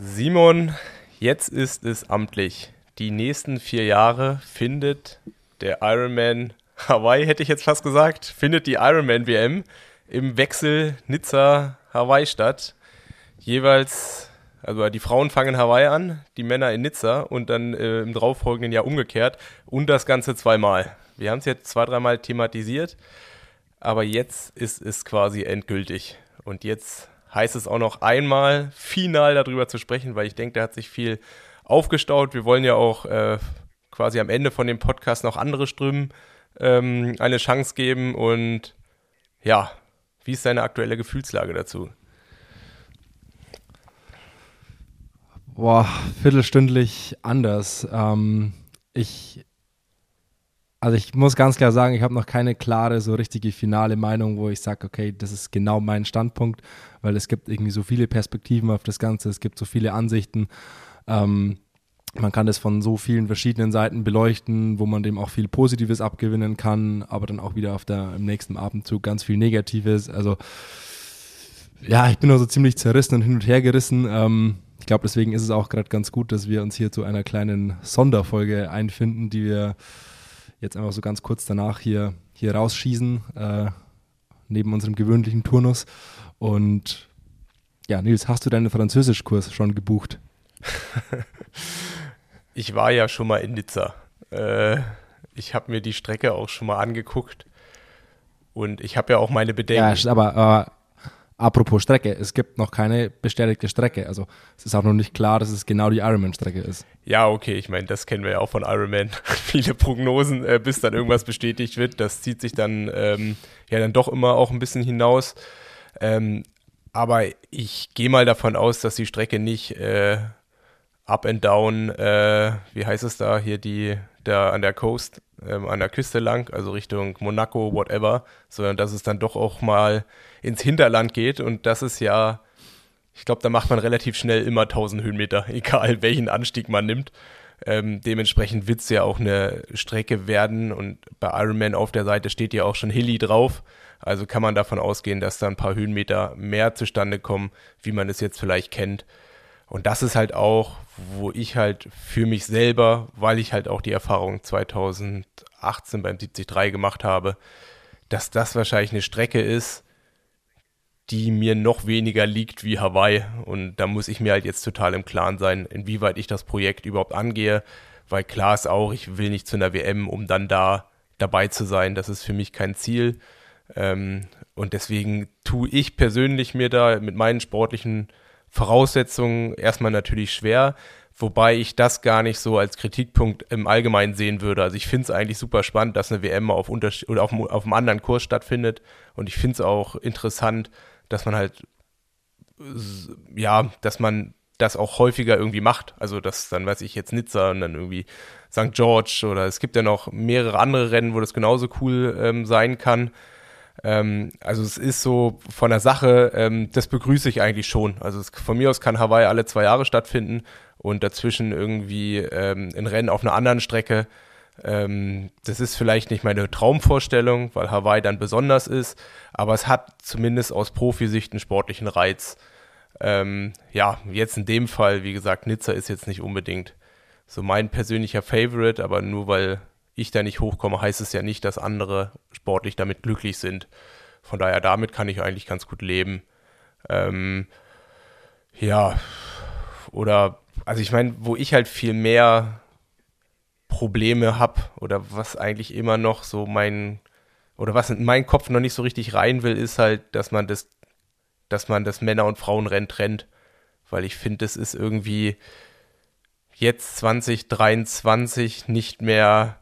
Simon, jetzt ist es amtlich. Die nächsten vier Jahre findet der Ironman Hawaii, hätte ich jetzt fast gesagt, findet die Ironman WM im Wechsel Nizza-Hawaii statt. Jeweils, also die Frauen fangen Hawaii an, die Männer in Nizza und dann äh, im darauffolgenden Jahr umgekehrt und das Ganze zweimal. Wir haben es jetzt zwei, dreimal thematisiert, aber jetzt ist es quasi endgültig. Und jetzt heißt es auch noch einmal final darüber zu sprechen, weil ich denke, da hat sich viel aufgestaut. Wir wollen ja auch äh, quasi am Ende von dem Podcast noch andere Strömen ähm, eine Chance geben. Und ja, wie ist deine aktuelle Gefühlslage dazu? Boah, viertelstündlich anders. Ähm, ich also ich muss ganz klar sagen, ich habe noch keine klare, so richtige finale Meinung, wo ich sage, okay, das ist genau mein Standpunkt, weil es gibt irgendwie so viele Perspektiven auf das Ganze, es gibt so viele Ansichten. Ähm, man kann das von so vielen verschiedenen Seiten beleuchten, wo man dem auch viel Positives abgewinnen kann, aber dann auch wieder auf der, im nächsten Abendzug ganz viel Negatives. Also ja, ich bin also ziemlich zerrissen und hin und her gerissen. Ähm, ich glaube, deswegen ist es auch gerade ganz gut, dass wir uns hier zu einer kleinen Sonderfolge einfinden, die wir jetzt einfach so ganz kurz danach hier, hier rausschießen, äh, neben unserem gewöhnlichen Turnus. Und ja, Nils, hast du deinen Französischkurs schon gebucht? ich war ja schon mal in Nizza. Äh, ich habe mir die Strecke auch schon mal angeguckt. Und ich habe ja auch meine Bedenken. Ja, aber Apropos Strecke, es gibt noch keine bestätigte Strecke. Also es ist auch noch nicht klar, dass es genau die Ironman-Strecke ist. Ja, okay, ich meine, das kennen wir ja auch von Ironman. Viele Prognosen, äh, bis dann irgendwas bestätigt wird. Das zieht sich dann ähm, ja dann doch immer auch ein bisschen hinaus. Ähm, aber ich gehe mal davon aus, dass die Strecke nicht äh, up and down, äh, wie heißt es da, hier die, da an der Coast, ähm, an der Küste lang, also Richtung Monaco, whatever, sondern dass es dann doch auch mal ins Hinterland geht und das ist ja, ich glaube, da macht man relativ schnell immer 1000 Höhenmeter, egal welchen Anstieg man nimmt. Ähm, dementsprechend wird es ja auch eine Strecke werden und bei Ironman auf der Seite steht ja auch schon Hilly drauf. Also kann man davon ausgehen, dass da ein paar Höhenmeter mehr zustande kommen, wie man es jetzt vielleicht kennt. Und das ist halt auch, wo ich halt für mich selber, weil ich halt auch die Erfahrung 2018 beim 73 gemacht habe, dass das wahrscheinlich eine Strecke ist, die mir noch weniger liegt wie Hawaii. Und da muss ich mir halt jetzt total im Klaren sein, inwieweit ich das Projekt überhaupt angehe. Weil klar ist auch, ich will nicht zu einer WM, um dann da dabei zu sein. Das ist für mich kein Ziel. Ähm, und deswegen tue ich persönlich mir da mit meinen sportlichen Voraussetzungen erstmal natürlich schwer, wobei ich das gar nicht so als Kritikpunkt im Allgemeinen sehen würde. Also ich finde es eigentlich super spannend, dass eine WM auf, oder auf, auf einem anderen Kurs stattfindet und ich finde es auch interessant, dass man halt, ja, dass man das auch häufiger irgendwie macht. Also, dass dann, weiß ich, jetzt Nizza und dann irgendwie St. George oder es gibt ja noch mehrere andere Rennen, wo das genauso cool ähm, sein kann. Ähm, also, es ist so von der Sache, ähm, das begrüße ich eigentlich schon. Also, es, von mir aus kann Hawaii alle zwei Jahre stattfinden und dazwischen irgendwie ähm, ein Rennen auf einer anderen Strecke. Ähm, das ist vielleicht nicht meine Traumvorstellung, weil Hawaii dann besonders ist, aber es hat zumindest aus Profisicht einen sportlichen Reiz. Ähm, ja, jetzt in dem Fall, wie gesagt, Nizza ist jetzt nicht unbedingt so mein persönlicher Favorite, aber nur weil ich da nicht hochkomme, heißt es ja nicht, dass andere sportlich damit glücklich sind. Von daher, damit kann ich eigentlich ganz gut leben. Ähm, ja, oder, also ich meine, wo ich halt viel mehr Probleme habe oder was eigentlich immer noch so mein oder was in meinen Kopf noch nicht so richtig rein will, ist halt, dass man das, dass man das Männer- und Frauenrennen trennt. Weil ich finde, das ist irgendwie jetzt 2023 nicht mehr,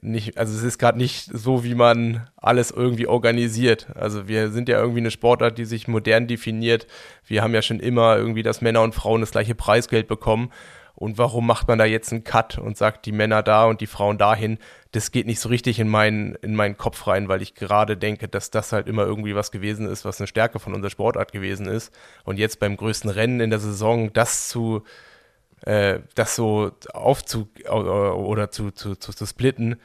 nicht, also es ist gerade nicht so, wie man alles irgendwie organisiert. Also wir sind ja irgendwie eine Sportart, die sich modern definiert. Wir haben ja schon immer irgendwie, dass Männer und Frauen das gleiche Preisgeld bekommen. Und warum macht man da jetzt einen Cut und sagt die Männer da und die Frauen dahin? Das geht nicht so richtig in meinen, in meinen Kopf rein, weil ich gerade denke, dass das halt immer irgendwie was gewesen ist, was eine Stärke von unserer Sportart gewesen ist. Und jetzt beim größten Rennen in der Saison das zu, äh, das so aufzu oder zu, zu, zu, zu splitten,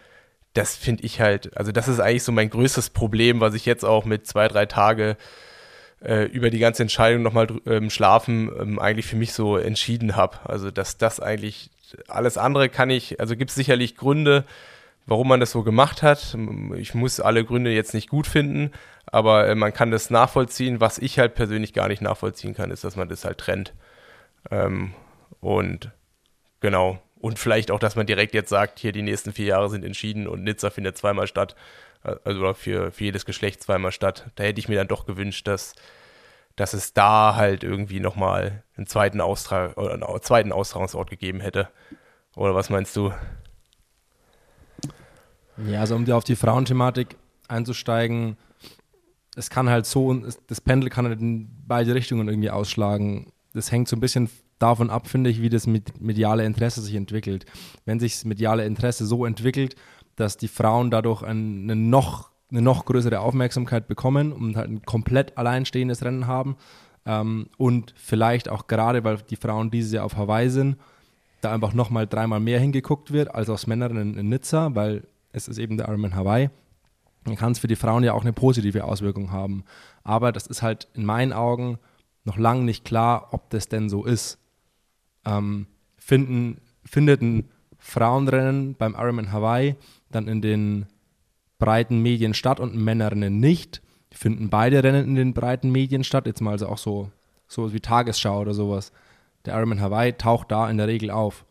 das finde ich halt, also das ist eigentlich so mein größtes Problem, was ich jetzt auch mit zwei, drei Tage äh, über die ganze Entscheidung nochmal ähm, schlafen ähm, eigentlich für mich so entschieden habe. Also dass das eigentlich alles andere kann ich, also gibt es sicherlich Gründe, warum man das so gemacht hat. Ich muss alle Gründe jetzt nicht gut finden, aber äh, man kann das nachvollziehen. Was ich halt persönlich gar nicht nachvollziehen kann, ist, dass man das halt trennt. Ähm, und genau. Und vielleicht auch, dass man direkt jetzt sagt, hier die nächsten vier Jahre sind entschieden und Nizza findet zweimal statt. Also für, für jedes Geschlecht zweimal statt. Da hätte ich mir dann doch gewünscht, dass, dass es da halt irgendwie nochmal einen zweiten Austrag oder einen zweiten Austragungsort gegeben hätte. Oder was meinst du? Ja, also um dir auf die Frauenthematik einzusteigen, es kann halt so, das Pendel kann halt in beide Richtungen irgendwie ausschlagen. Das hängt so ein bisschen davon ab, finde ich, wie das mediale Interesse sich entwickelt. Wenn sich das mediale Interesse so entwickelt, dass die Frauen dadurch eine noch, eine noch größere Aufmerksamkeit bekommen und halt ein komplett alleinstehendes Rennen haben ähm, und vielleicht auch gerade, weil die Frauen dieses Jahr auf Hawaii sind, da einfach nochmal dreimal mehr hingeguckt wird als aus Männern in, in Nizza, weil es ist eben der Ironman Hawaii, dann kann es für die Frauen ja auch eine positive Auswirkung haben. Aber das ist halt in meinen Augen noch lange nicht klar, ob das denn so ist. Ähm, finden, findet ein Frauenrennen beim Ironman Hawaii dann in den breiten Medien statt und Männerrennen nicht? Finden beide Rennen in den breiten Medien statt? Jetzt mal also auch so, so wie Tagesschau oder sowas. Der Ironman Hawaii taucht da in der Regel auf.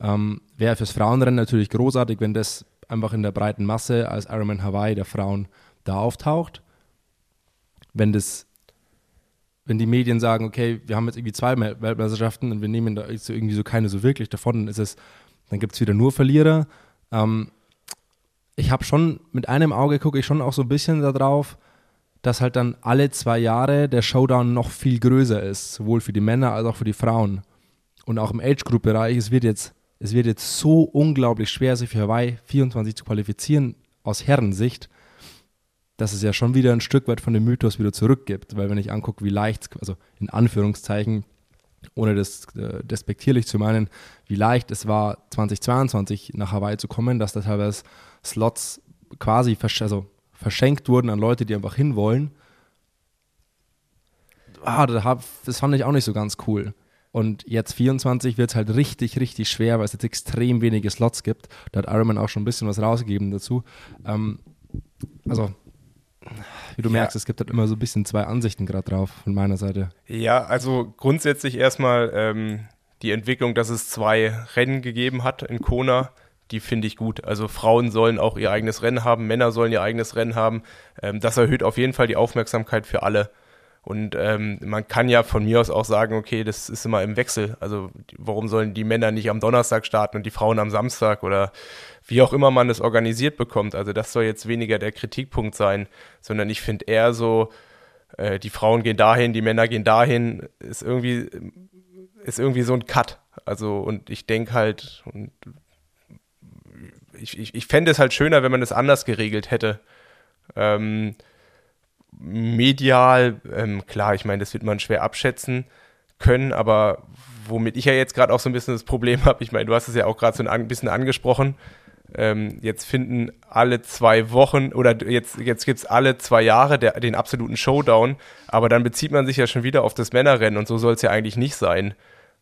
Ähm, Wäre fürs Frauenrennen natürlich großartig, wenn das einfach in der breiten Masse als Ironman Hawaii der Frauen da auftaucht. Wenn das, wenn die Medien sagen, okay, wir haben jetzt irgendwie zwei Weltmeisterschaften und wir nehmen da irgendwie so keine so wirklich davon, dann ist es, dann gibt es wieder nur Verlierer. Ähm, ich habe schon, mit einem Auge gucke ich schon auch so ein bisschen darauf, dass halt dann alle zwei Jahre der Showdown noch viel größer ist, sowohl für die Männer als auch für die Frauen. Und auch im Age-Group-Bereich, es wird jetzt es wird jetzt so unglaublich schwer, sich für Hawaii 24 zu qualifizieren aus Herrensicht, dass es ja schon wieder ein Stück weit von dem Mythos wieder zurückgibt. Weil wenn ich angucke, wie leicht, also in Anführungszeichen, ohne das äh, despektierlich zu meinen, wie leicht es war, 2022 nach Hawaii zu kommen, dass da teilweise Slots quasi versch also verschenkt wurden an Leute, die einfach hinwollen. Ah, das fand ich auch nicht so ganz cool. Und jetzt 24 wird es halt richtig, richtig schwer, weil es jetzt extrem wenige Slots gibt. Da hat Ironman auch schon ein bisschen was rausgegeben dazu. Ähm, also, wie du ja. merkst, es gibt halt immer so ein bisschen zwei Ansichten gerade drauf von meiner Seite. Ja, also grundsätzlich erstmal ähm, die Entwicklung, dass es zwei Rennen gegeben hat in Kona die finde ich gut. Also Frauen sollen auch ihr eigenes Rennen haben, Männer sollen ihr eigenes Rennen haben. Ähm, das erhöht auf jeden Fall die Aufmerksamkeit für alle. Und ähm, man kann ja von mir aus auch sagen, okay, das ist immer im Wechsel. Also warum sollen die Männer nicht am Donnerstag starten und die Frauen am Samstag oder wie auch immer man das organisiert bekommt. Also das soll jetzt weniger der Kritikpunkt sein, sondern ich finde eher so, äh, die Frauen gehen dahin, die Männer gehen dahin, ist irgendwie, ist irgendwie so ein Cut. Also und ich denke halt, und ich, ich, ich fände es halt schöner, wenn man es anders geregelt hätte. Ähm, medial, ähm, klar, ich meine, das wird man schwer abschätzen können, aber womit ich ja jetzt gerade auch so ein bisschen das Problem habe, ich meine, du hast es ja auch gerade so ein bisschen angesprochen, ähm, jetzt finden alle zwei Wochen oder jetzt, jetzt gibt es alle zwei Jahre der, den absoluten Showdown, aber dann bezieht man sich ja schon wieder auf das Männerrennen und so soll es ja eigentlich nicht sein.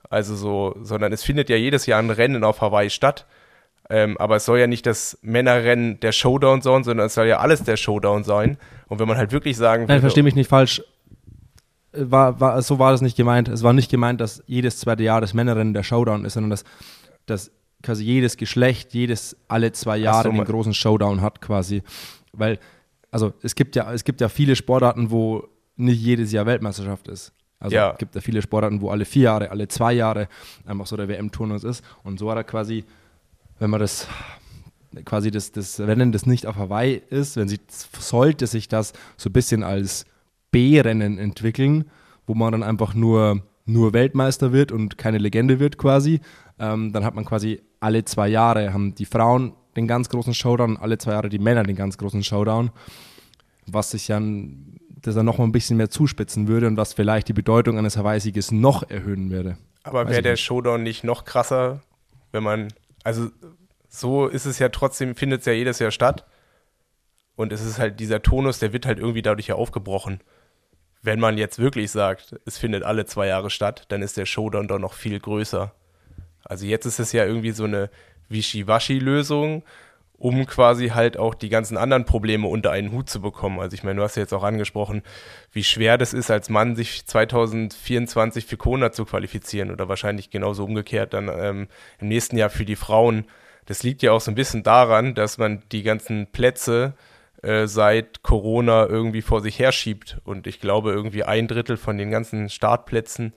Also so, sondern es findet ja jedes Jahr ein Rennen auf Hawaii statt. Ähm, aber es soll ja nicht das Männerrennen der Showdown sein, sondern es soll ja alles der Showdown sein. Und wenn man halt wirklich sagen Nein, verstehe mich nicht falsch. War, war, so war das nicht gemeint. Es war nicht gemeint, dass jedes zweite Jahr das Männerrennen der Showdown ist, sondern dass, dass quasi jedes Geschlecht, jedes alle zwei Jahre so, den großen Showdown hat quasi. Weil, also es gibt ja, es gibt ja viele Sportarten, wo nicht jedes Jahr Weltmeisterschaft ist. Also ja. es gibt ja viele Sportarten, wo alle vier Jahre, alle zwei Jahre einfach so der WM-Turnus ist. Und so war er quasi, wenn man das quasi das, das Rennen, das nicht auf Hawaii ist, wenn sie sollte sich das so ein bisschen als B-Rennen entwickeln, wo man dann einfach nur, nur Weltmeister wird und keine Legende wird quasi, ähm, dann hat man quasi alle zwei Jahre, haben die Frauen den ganz großen Showdown, alle zwei Jahre die Männer den ganz großen Showdown, was sich dann das dann noch mal ein bisschen mehr zuspitzen würde und was vielleicht die Bedeutung eines Hawaii-Sieges noch erhöhen würde. Aber wäre der Showdown nicht noch krasser, wenn man, also so ist es ja trotzdem, findet es ja jedes Jahr statt. Und es ist halt dieser Tonus, der wird halt irgendwie dadurch ja aufgebrochen. wenn man jetzt wirklich sagt, es findet alle zwei Jahre statt, dann ist der Showdown doch noch viel größer. Also jetzt ist es ja irgendwie so eine Wischiwaschi-Lösung, um quasi halt auch die ganzen anderen Probleme unter einen Hut zu bekommen. Also ich meine, du hast ja jetzt auch angesprochen, wie schwer das ist, als Mann sich 2024 für Kona zu qualifizieren oder wahrscheinlich genauso umgekehrt dann ähm, im nächsten Jahr für die Frauen. Das liegt ja auch so ein bisschen daran, dass man die ganzen Plätze äh, seit Corona irgendwie vor sich herschiebt. Und ich glaube, irgendwie ein Drittel von den ganzen Startplätzen,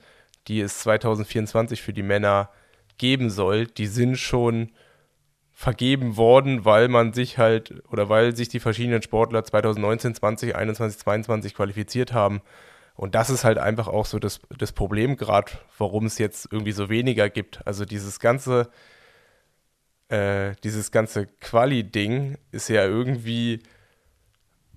die es 2024 für die Männer geben soll, die sind schon vergeben worden, weil man sich halt oder weil sich die verschiedenen Sportler 2019, 20, 21, 22 qualifiziert haben. Und das ist halt einfach auch so das, das Problem gerade, warum es jetzt irgendwie so weniger gibt. Also dieses ganze, äh, dieses ganze Quali-Ding ist ja irgendwie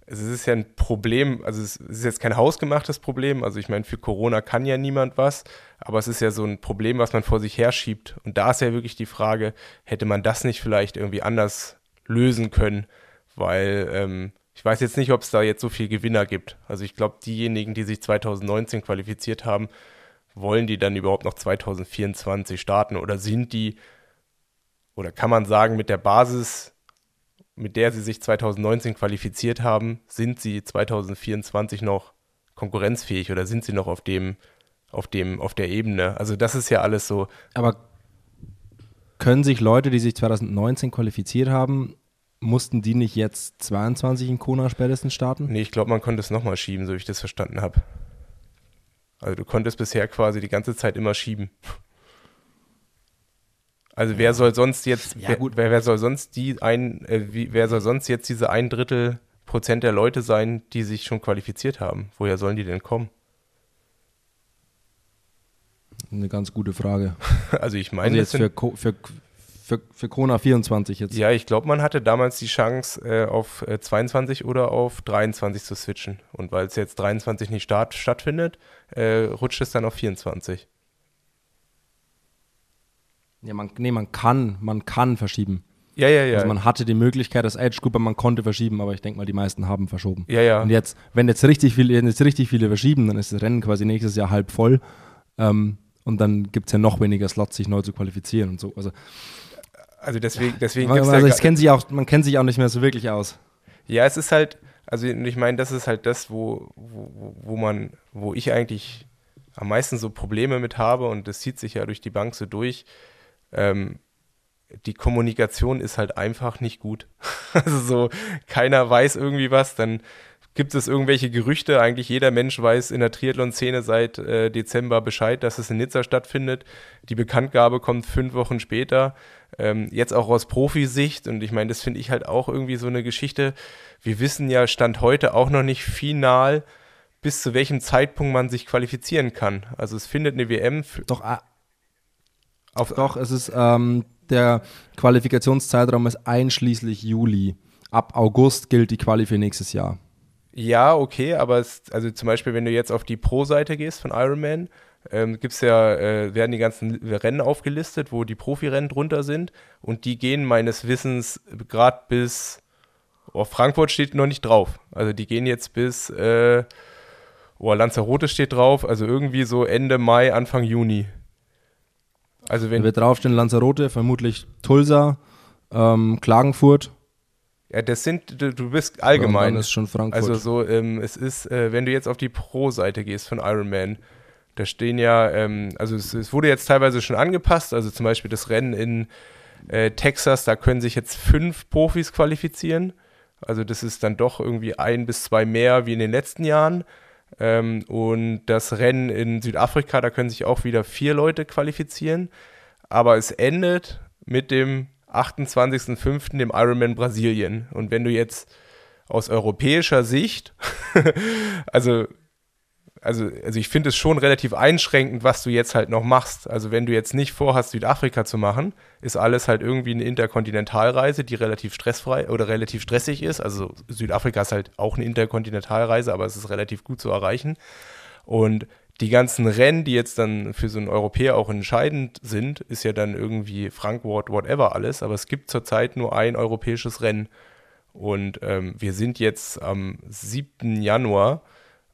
es ist ja ein Problem, also es ist jetzt kein hausgemachtes Problem, also ich meine, für Corona kann ja niemand was, aber es ist ja so ein Problem, was man vor sich herschiebt. Und da ist ja wirklich die Frage, hätte man das nicht vielleicht irgendwie anders lösen können, weil ähm, ich weiß jetzt nicht, ob es da jetzt so viel Gewinner gibt. Also ich glaube, diejenigen, die sich 2019 qualifiziert haben, wollen die dann überhaupt noch 2024 starten oder sind die, oder kann man sagen, mit der Basis mit der sie sich 2019 qualifiziert haben, sind sie 2024 noch konkurrenzfähig oder sind sie noch auf dem, auf dem, auf der Ebene? Also das ist ja alles so. Aber können sich Leute, die sich 2019 qualifiziert haben, mussten die nicht jetzt 22 in Kona spätestens starten? Nee, ich glaube, man konnte es nochmal schieben, so wie ich das verstanden habe. Also du konntest bisher quasi die ganze Zeit immer schieben. Also wer soll sonst jetzt, ja, gut. Wer, wer soll sonst die ein, äh, wie, wer soll sonst jetzt diese ein Drittel Prozent der Leute sein, die sich schon qualifiziert haben? Woher sollen die denn kommen? Eine ganz gute Frage. also ich meine, also jetzt für, für, für, für Kona 24 jetzt. Ja, ich glaube, man hatte damals die Chance, äh, auf äh, 22 oder auf 23 zu switchen. Und weil es jetzt 23 nicht start, stattfindet, äh, rutscht es dann auf 24. Ja, man, nee, man kann, man kann verschieben. Ja, ja, ja. Also man hatte die Möglichkeit, das Age Grouper, man konnte verschieben, aber ich denke mal, die meisten haben verschoben. Ja, ja. Und jetzt, wenn jetzt richtig viele, jetzt richtig viele verschieben, dann ist das Rennen quasi nächstes Jahr halb voll. Ähm, und dann gibt es ja noch weniger Slots, sich neu zu qualifizieren und so. Also, also deswegen, deswegen man, also ich kenn sich auch, man kennt sich auch nicht mehr so wirklich aus. Ja, es ist halt, also ich meine, das ist halt das, wo, wo, wo man, wo ich eigentlich am meisten so Probleme mit habe und das zieht sich ja durch die Bank so durch ähm, die Kommunikation ist halt einfach nicht gut. also so, keiner weiß irgendwie was, dann gibt es irgendwelche Gerüchte. Eigentlich jeder Mensch weiß in der Triathlon-Szene seit äh, Dezember Bescheid, dass es in Nizza stattfindet. Die Bekanntgabe kommt fünf Wochen später. Ähm, jetzt auch aus Profisicht. Und ich meine, das finde ich halt auch irgendwie so eine Geschichte. Wir wissen ja, Stand heute auch noch nicht final, bis zu welchem Zeitpunkt man sich qualifizieren kann. Also es findet eine WM. Doch, auf Doch, es ist ähm, der Qualifikationszeitraum ist einschließlich Juli. Ab August gilt die Quali für nächstes Jahr. Ja, okay, aber es, also zum Beispiel, wenn du jetzt auf die Pro-Seite gehst von Ironman, ähm, gibt's ja, äh, werden die ganzen Rennen aufgelistet, wo die Profirennen drunter sind und die gehen meines Wissens gerade bis, oh, Frankfurt steht noch nicht drauf. Also die gehen jetzt bis, äh, oh, Lanzarote steht drauf, also irgendwie so Ende Mai, Anfang Juni. Also wenn da wird draufstehen Lanzarote, vermutlich Tulsa, ähm, Klagenfurt. Ja, das sind, du, du bist allgemein. ist schon Frankfurt. Also so, ähm, es ist, äh, wenn du jetzt auf die Pro-Seite gehst von Ironman, da stehen ja, ähm, also es, es, wurde jetzt teilweise schon angepasst, also zum Beispiel das Rennen in äh, Texas, da können sich jetzt fünf Profis qualifizieren. Also das ist dann doch irgendwie ein bis zwei mehr wie in den letzten Jahren. Ähm, und das Rennen in Südafrika, da können sich auch wieder vier Leute qualifizieren. Aber es endet mit dem 28.05., dem Ironman Brasilien. Und wenn du jetzt aus europäischer Sicht, also also, also ich finde es schon relativ einschränkend, was du jetzt halt noch machst. Also wenn du jetzt nicht vorhast, Südafrika zu machen, ist alles halt irgendwie eine Interkontinentalreise, die relativ stressfrei oder relativ stressig ist. Also Südafrika ist halt auch eine Interkontinentalreise, aber es ist relativ gut zu erreichen. Und die ganzen Rennen, die jetzt dann für so einen Europäer auch entscheidend sind, ist ja dann irgendwie Frankfurt, whatever alles. Aber es gibt zurzeit nur ein europäisches Rennen. Und ähm, wir sind jetzt am 7. Januar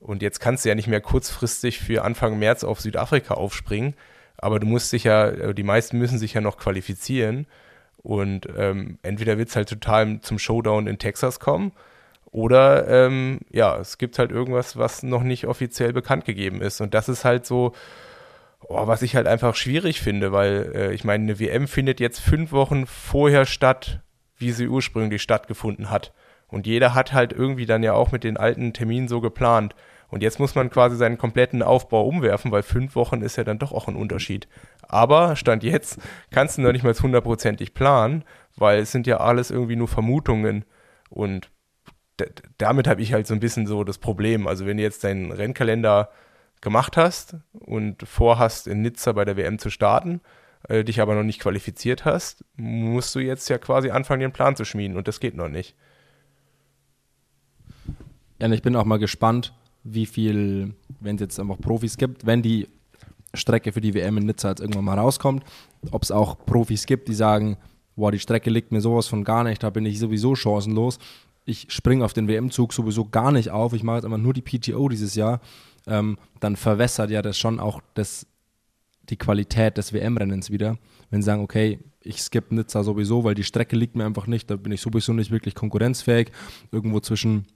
Und jetzt kannst du ja nicht mehr kurzfristig für Anfang März auf Südafrika aufspringen, aber du musst dich ja, äh, die meisten müssen sich ja noch qualifizieren. Und ähm, entweder wird es halt total zum Showdown in Texas kommen, oder ähm, ja, es gibt halt irgendwas, was noch nicht offiziell bekannt gegeben ist. Und das ist halt so, oh, was ich halt einfach schwierig finde, weil äh, ich meine, eine WM findet jetzt fünf Wochen vorher statt, wie sie ursprünglich stattgefunden hat. Und jeder hat halt irgendwie dann ja auch mit den alten Terminen so geplant. Und jetzt muss man quasi seinen kompletten Aufbau umwerfen, weil fünf Wochen ist ja dann doch auch ein Unterschied. Aber Stand jetzt kannst du noch nicht mal hundertprozentig planen, weil es sind ja alles irgendwie nur Vermutungen. Und damit habe ich halt so ein bisschen so das Problem. Also wenn du jetzt deinen Rennkalender gemacht hast und vorhast, in Nizza bei der WM zu starten, äh, dich aber noch nicht qualifiziert hast, musst du jetzt ja quasi anfangen, den Plan zu schmieden und das geht noch nicht. Ja, und ich bin auch mal gespannt, wie viel, wenn es jetzt einfach Profis gibt, wenn die Strecke für die WM in Nizza jetzt irgendwann mal rauskommt, ob es auch Profis gibt, die sagen, boah, die Strecke liegt mir sowas von gar nicht, da bin ich sowieso chancenlos. Ich springe auf den WM-Zug sowieso gar nicht auf, ich mache jetzt einfach nur die PTO dieses Jahr, ähm, dann verwässert ja das schon auch das, die Qualität des WM-Rennens wieder. Wenn sie sagen, okay, ich skippe Nizza sowieso, weil die Strecke liegt mir einfach nicht, da bin ich sowieso nicht wirklich konkurrenzfähig. Irgendwo zwischen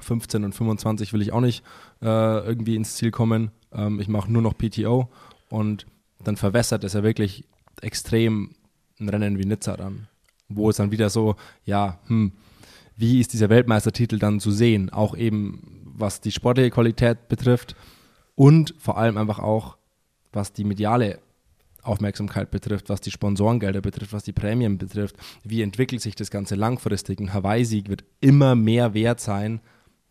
15 und 25 will ich auch nicht äh, irgendwie ins Ziel kommen. Ähm, ich mache nur noch PTO und dann verwässert es ja wirklich extrem ein Rennen wie Nizza dann. Wo es dann wieder so, ja, hm, wie ist dieser Weltmeistertitel dann zu sehen? Auch eben, was die sportliche Qualität betrifft und vor allem einfach auch, was die mediale Aufmerksamkeit betrifft, was die Sponsorengelder betrifft, was die Prämien betrifft. Wie entwickelt sich das Ganze langfristig? Ein Hawaii-Sieg wird immer mehr wert sein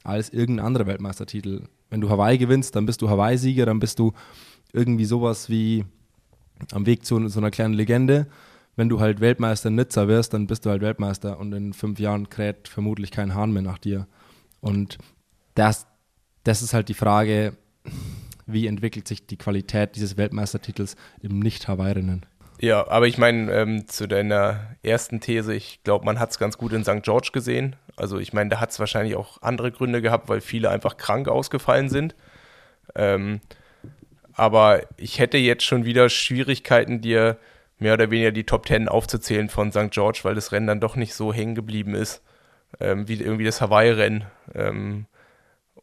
als irgendein anderer Weltmeistertitel. Wenn du Hawaii gewinnst, dann bist du Hawaii-Sieger, dann bist du irgendwie sowas wie am Weg zu so einer kleinen Legende. Wenn du halt Weltmeister in Nizza wirst, dann bist du halt Weltmeister und in fünf Jahren kräht vermutlich kein Hahn mehr nach dir. Und das, das ist halt die Frage, wie entwickelt sich die Qualität dieses Weltmeistertitels im Nicht-Hawaii-Rennen? Ja, aber ich meine, ähm, zu deiner ersten These, ich glaube, man hat es ganz gut in St. George gesehen. Also ich meine, da hat es wahrscheinlich auch andere Gründe gehabt, weil viele einfach krank ausgefallen sind. Ähm, aber ich hätte jetzt schon wieder Schwierigkeiten, dir mehr oder weniger die Top Ten aufzuzählen von St. George, weil das Rennen dann doch nicht so hängen geblieben ist, ähm, wie irgendwie das Hawaii-Rennen. Ähm,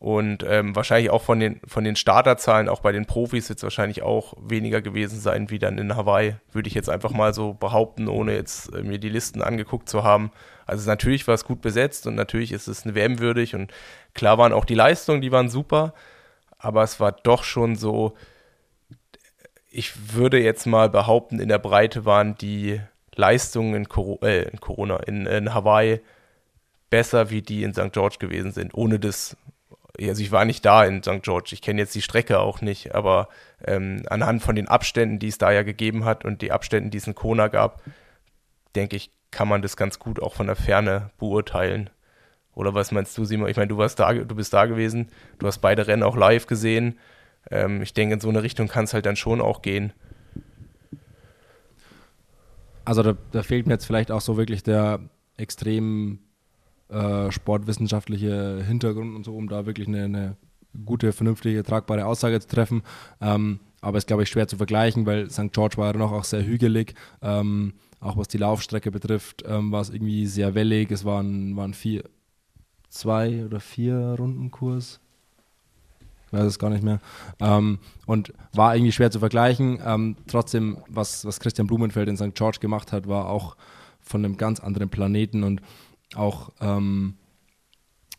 und ähm, wahrscheinlich auch von den, von den Starterzahlen, auch bei den Profis wird es wahrscheinlich auch weniger gewesen sein wie dann in Hawaii, würde ich jetzt einfach mal so behaupten, ohne jetzt äh, mir die Listen angeguckt zu haben. Also natürlich war es gut besetzt und natürlich ist es eine WM würdig und klar waren auch die Leistungen, die waren super, aber es war doch schon so, ich würde jetzt mal behaupten, in der Breite waren die Leistungen in, Coro äh, in Corona, in, in Hawaii besser wie die in St. George gewesen sind, ohne das also ich war nicht da in St. George, ich kenne jetzt die Strecke auch nicht, aber ähm, anhand von den Abständen, die es da ja gegeben hat und die Abständen, die es in Kona gab, denke ich, kann man das ganz gut auch von der Ferne beurteilen. Oder was meinst du, Simon? Ich meine, du warst da, du bist da gewesen, du hast beide Rennen auch live gesehen. Ähm, ich denke, in so eine Richtung kann es halt dann schon auch gehen. Also da, da fehlt mir jetzt vielleicht auch so wirklich der extrem äh, sportwissenschaftliche Hintergrund und so, um da wirklich eine, eine gute, vernünftige, tragbare Aussage zu treffen. Ähm, aber ist, glaube ich, schwer zu vergleichen, weil St. George war ja noch auch sehr hügelig. Ähm, auch was die Laufstrecke betrifft, ähm, war es irgendwie sehr wellig. Es waren, waren vier, zwei oder vier Rundenkurs. Ich weiß es gar nicht mehr. Ähm, und war irgendwie schwer zu vergleichen. Ähm, trotzdem, was, was Christian Blumenfeld in St. George gemacht hat, war auch von einem ganz anderen Planeten und auch, ähm,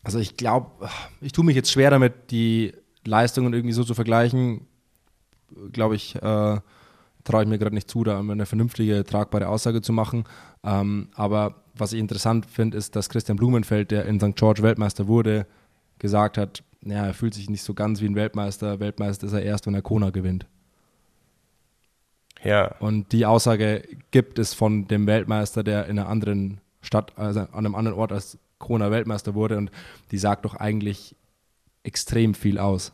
also ich glaube, ich tue mich jetzt schwer damit, die Leistungen irgendwie so zu vergleichen. Glaube ich, äh, traue ich mir gerade nicht zu, da eine vernünftige, tragbare Aussage zu machen. Ähm, aber was ich interessant finde, ist, dass Christian Blumenfeld, der in St. George Weltmeister wurde, gesagt hat, ja, er fühlt sich nicht so ganz wie ein Weltmeister. Weltmeister ist er erst, wenn er Kona gewinnt. Ja. Und die Aussage gibt es von dem Weltmeister, der in einer anderen Stadt, also an einem anderen Ort als Corona Weltmeister wurde und die sagt doch eigentlich extrem viel aus.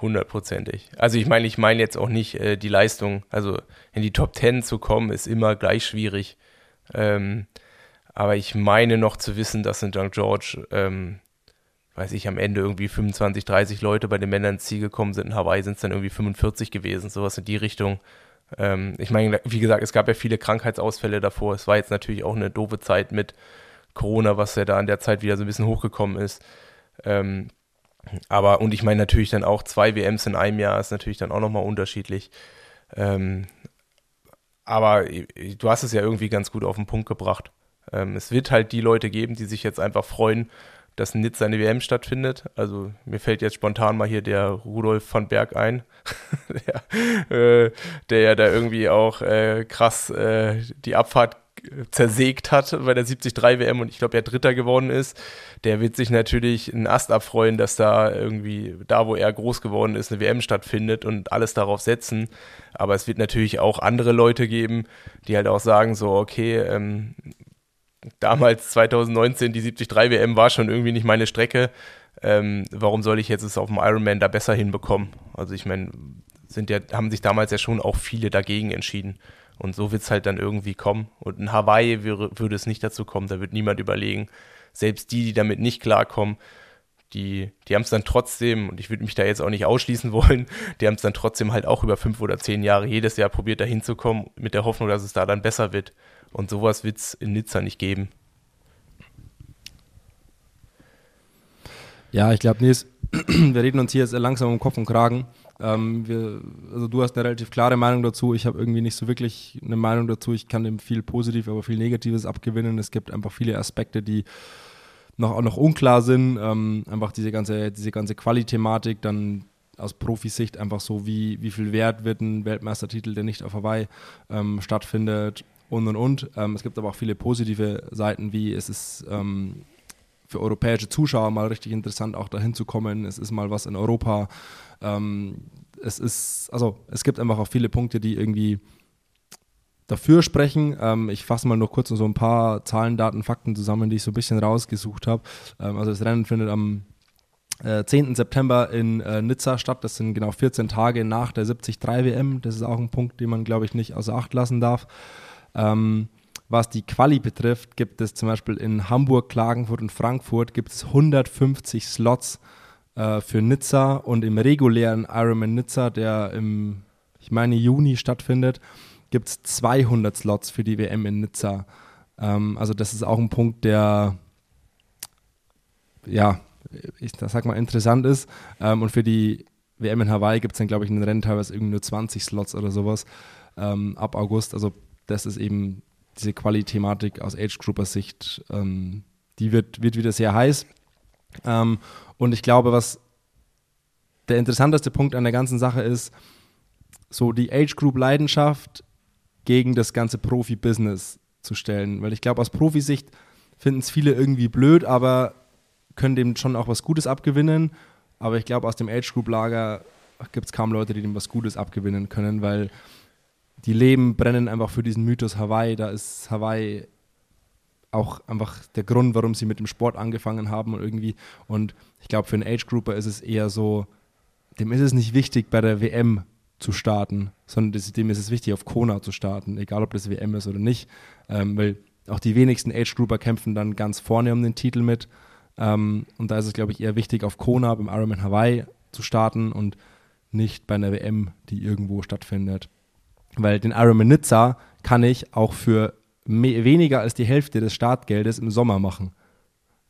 Hundertprozentig. Also ich meine, ich meine jetzt auch nicht äh, die Leistung, also in die Top Ten zu kommen, ist immer gleich schwierig. Ähm, aber ich meine noch zu wissen, dass in St. George, ähm, weiß ich, am Ende irgendwie 25, 30 Leute bei den Männern ins Ziel gekommen sind. In Hawaii sind es dann irgendwie 45 gewesen, sowas in die Richtung. Ähm, ich meine, wie gesagt, es gab ja viele Krankheitsausfälle davor. Es war jetzt natürlich auch eine doofe Zeit mit Corona, was ja da an der Zeit wieder so ein bisschen hochgekommen ist. Ähm, aber, und ich meine natürlich dann auch zwei WMs in einem Jahr ist natürlich dann auch nochmal unterschiedlich. Ähm, aber du hast es ja irgendwie ganz gut auf den Punkt gebracht. Ähm, es wird halt die Leute geben, die sich jetzt einfach freuen, dass in Nizza eine WM stattfindet. Also mir fällt jetzt spontan mal hier der Rudolf van Berg ein, der, äh, der, ja da irgendwie auch äh, krass äh, die Abfahrt zersägt hat bei der 73 WM und ich glaube, er Dritter geworden ist, der wird sich natürlich einen Ast abfreuen, dass da irgendwie, da wo er groß geworden ist, eine WM stattfindet und alles darauf setzen. Aber es wird natürlich auch andere Leute geben, die halt auch sagen, so, okay, ähm, damals 2019 die 73 WM war schon irgendwie nicht meine Strecke. Ähm, warum soll ich jetzt es auf dem Ironman da besser hinbekommen? Also ich meine, sind ja, haben sich damals ja schon auch viele dagegen entschieden. Und so wird es halt dann irgendwie kommen. Und in Hawaii wäre, würde es nicht dazu kommen, da wird niemand überlegen. Selbst die, die damit nicht klarkommen, die, die haben es dann trotzdem, und ich würde mich da jetzt auch nicht ausschließen wollen, die haben es dann trotzdem halt auch über fünf oder zehn Jahre jedes Jahr probiert, da hinzukommen, mit der Hoffnung, dass es da dann besser wird. Und sowas wird es in Nizza nicht geben. Ja, ich glaube, Nils, wir reden uns hier jetzt langsam um Kopf und Kragen. Ähm, wir, also du hast eine relativ klare Meinung dazu. Ich habe irgendwie nicht so wirklich eine Meinung dazu. Ich kann dem viel Positives, aber viel Negatives abgewinnen. Es gibt einfach viele Aspekte, die noch, auch noch unklar sind. Ähm, einfach diese ganze, diese ganze Quali-Thematik, dann aus Profisicht einfach so, wie, wie viel Wert wird ein Weltmeistertitel, der nicht auf Hawaii ähm, stattfindet und und und. Ähm, es gibt aber auch viele positive Seiten, wie es ist ähm, für europäische Zuschauer mal richtig interessant, auch dahin zu kommen. Es ist mal was in Europa. Ähm, es ist, also es gibt einfach auch viele Punkte, die irgendwie dafür sprechen. Ähm, ich fasse mal nur kurz so ein paar Zahlen, Daten, Fakten zusammen, die ich so ein bisschen rausgesucht habe. Ähm, also das Rennen findet am äh, 10. September in äh, Nizza statt. Das sind genau 14 Tage nach der 73 WM. Das ist auch ein Punkt, den man, glaube ich, nicht außer Acht lassen darf. Ähm, was die Quali betrifft, gibt es zum Beispiel in Hamburg, Klagenfurt und Frankfurt gibt es 150 Slots äh, für Nizza und im regulären Ironman Nizza, der im, ich meine, Juni stattfindet, gibt es 200 Slots für die WM in Nizza. Ähm, also das ist auch ein Punkt, der, ja, ich sag mal, interessant ist. Ähm, und für die WM in Hawaii gibt es dann, glaube ich, in den Rennen teilweise irgendwie nur 20 Slots oder sowas ähm, ab August. Also das ist eben diese Quali-Thematik aus Age-Grouper-Sicht, ähm, die wird, wird wieder sehr heiß. Ähm, und ich glaube, was der interessanteste Punkt an der ganzen Sache ist, so die Age-Group-Leidenschaft gegen das ganze Profi-Business zu stellen. Weil ich glaube, aus Profisicht finden es viele irgendwie blöd, aber können dem schon auch was Gutes abgewinnen. Aber ich glaube, aus dem Age-Group-Lager gibt es kaum Leute, die dem was Gutes abgewinnen können, weil die leben, brennen einfach für diesen Mythos Hawaii. Da ist Hawaii auch einfach der Grund, warum sie mit dem Sport angefangen haben und irgendwie. Und ich glaube, für einen Age-Grouper ist es eher so, dem ist es nicht wichtig, bei der WM zu starten, sondern dem ist es wichtig, auf Kona zu starten, egal ob das WM ist oder nicht. Ähm, weil auch die wenigsten Age-Grouper kämpfen dann ganz vorne um den Titel mit. Ähm, und da ist es, glaube ich, eher wichtig, auf Kona beim Ironman Hawaii zu starten und nicht bei einer WM, die irgendwo stattfindet. Weil den Ironman Nizza kann ich auch für weniger als die Hälfte des Startgeldes im Sommer machen.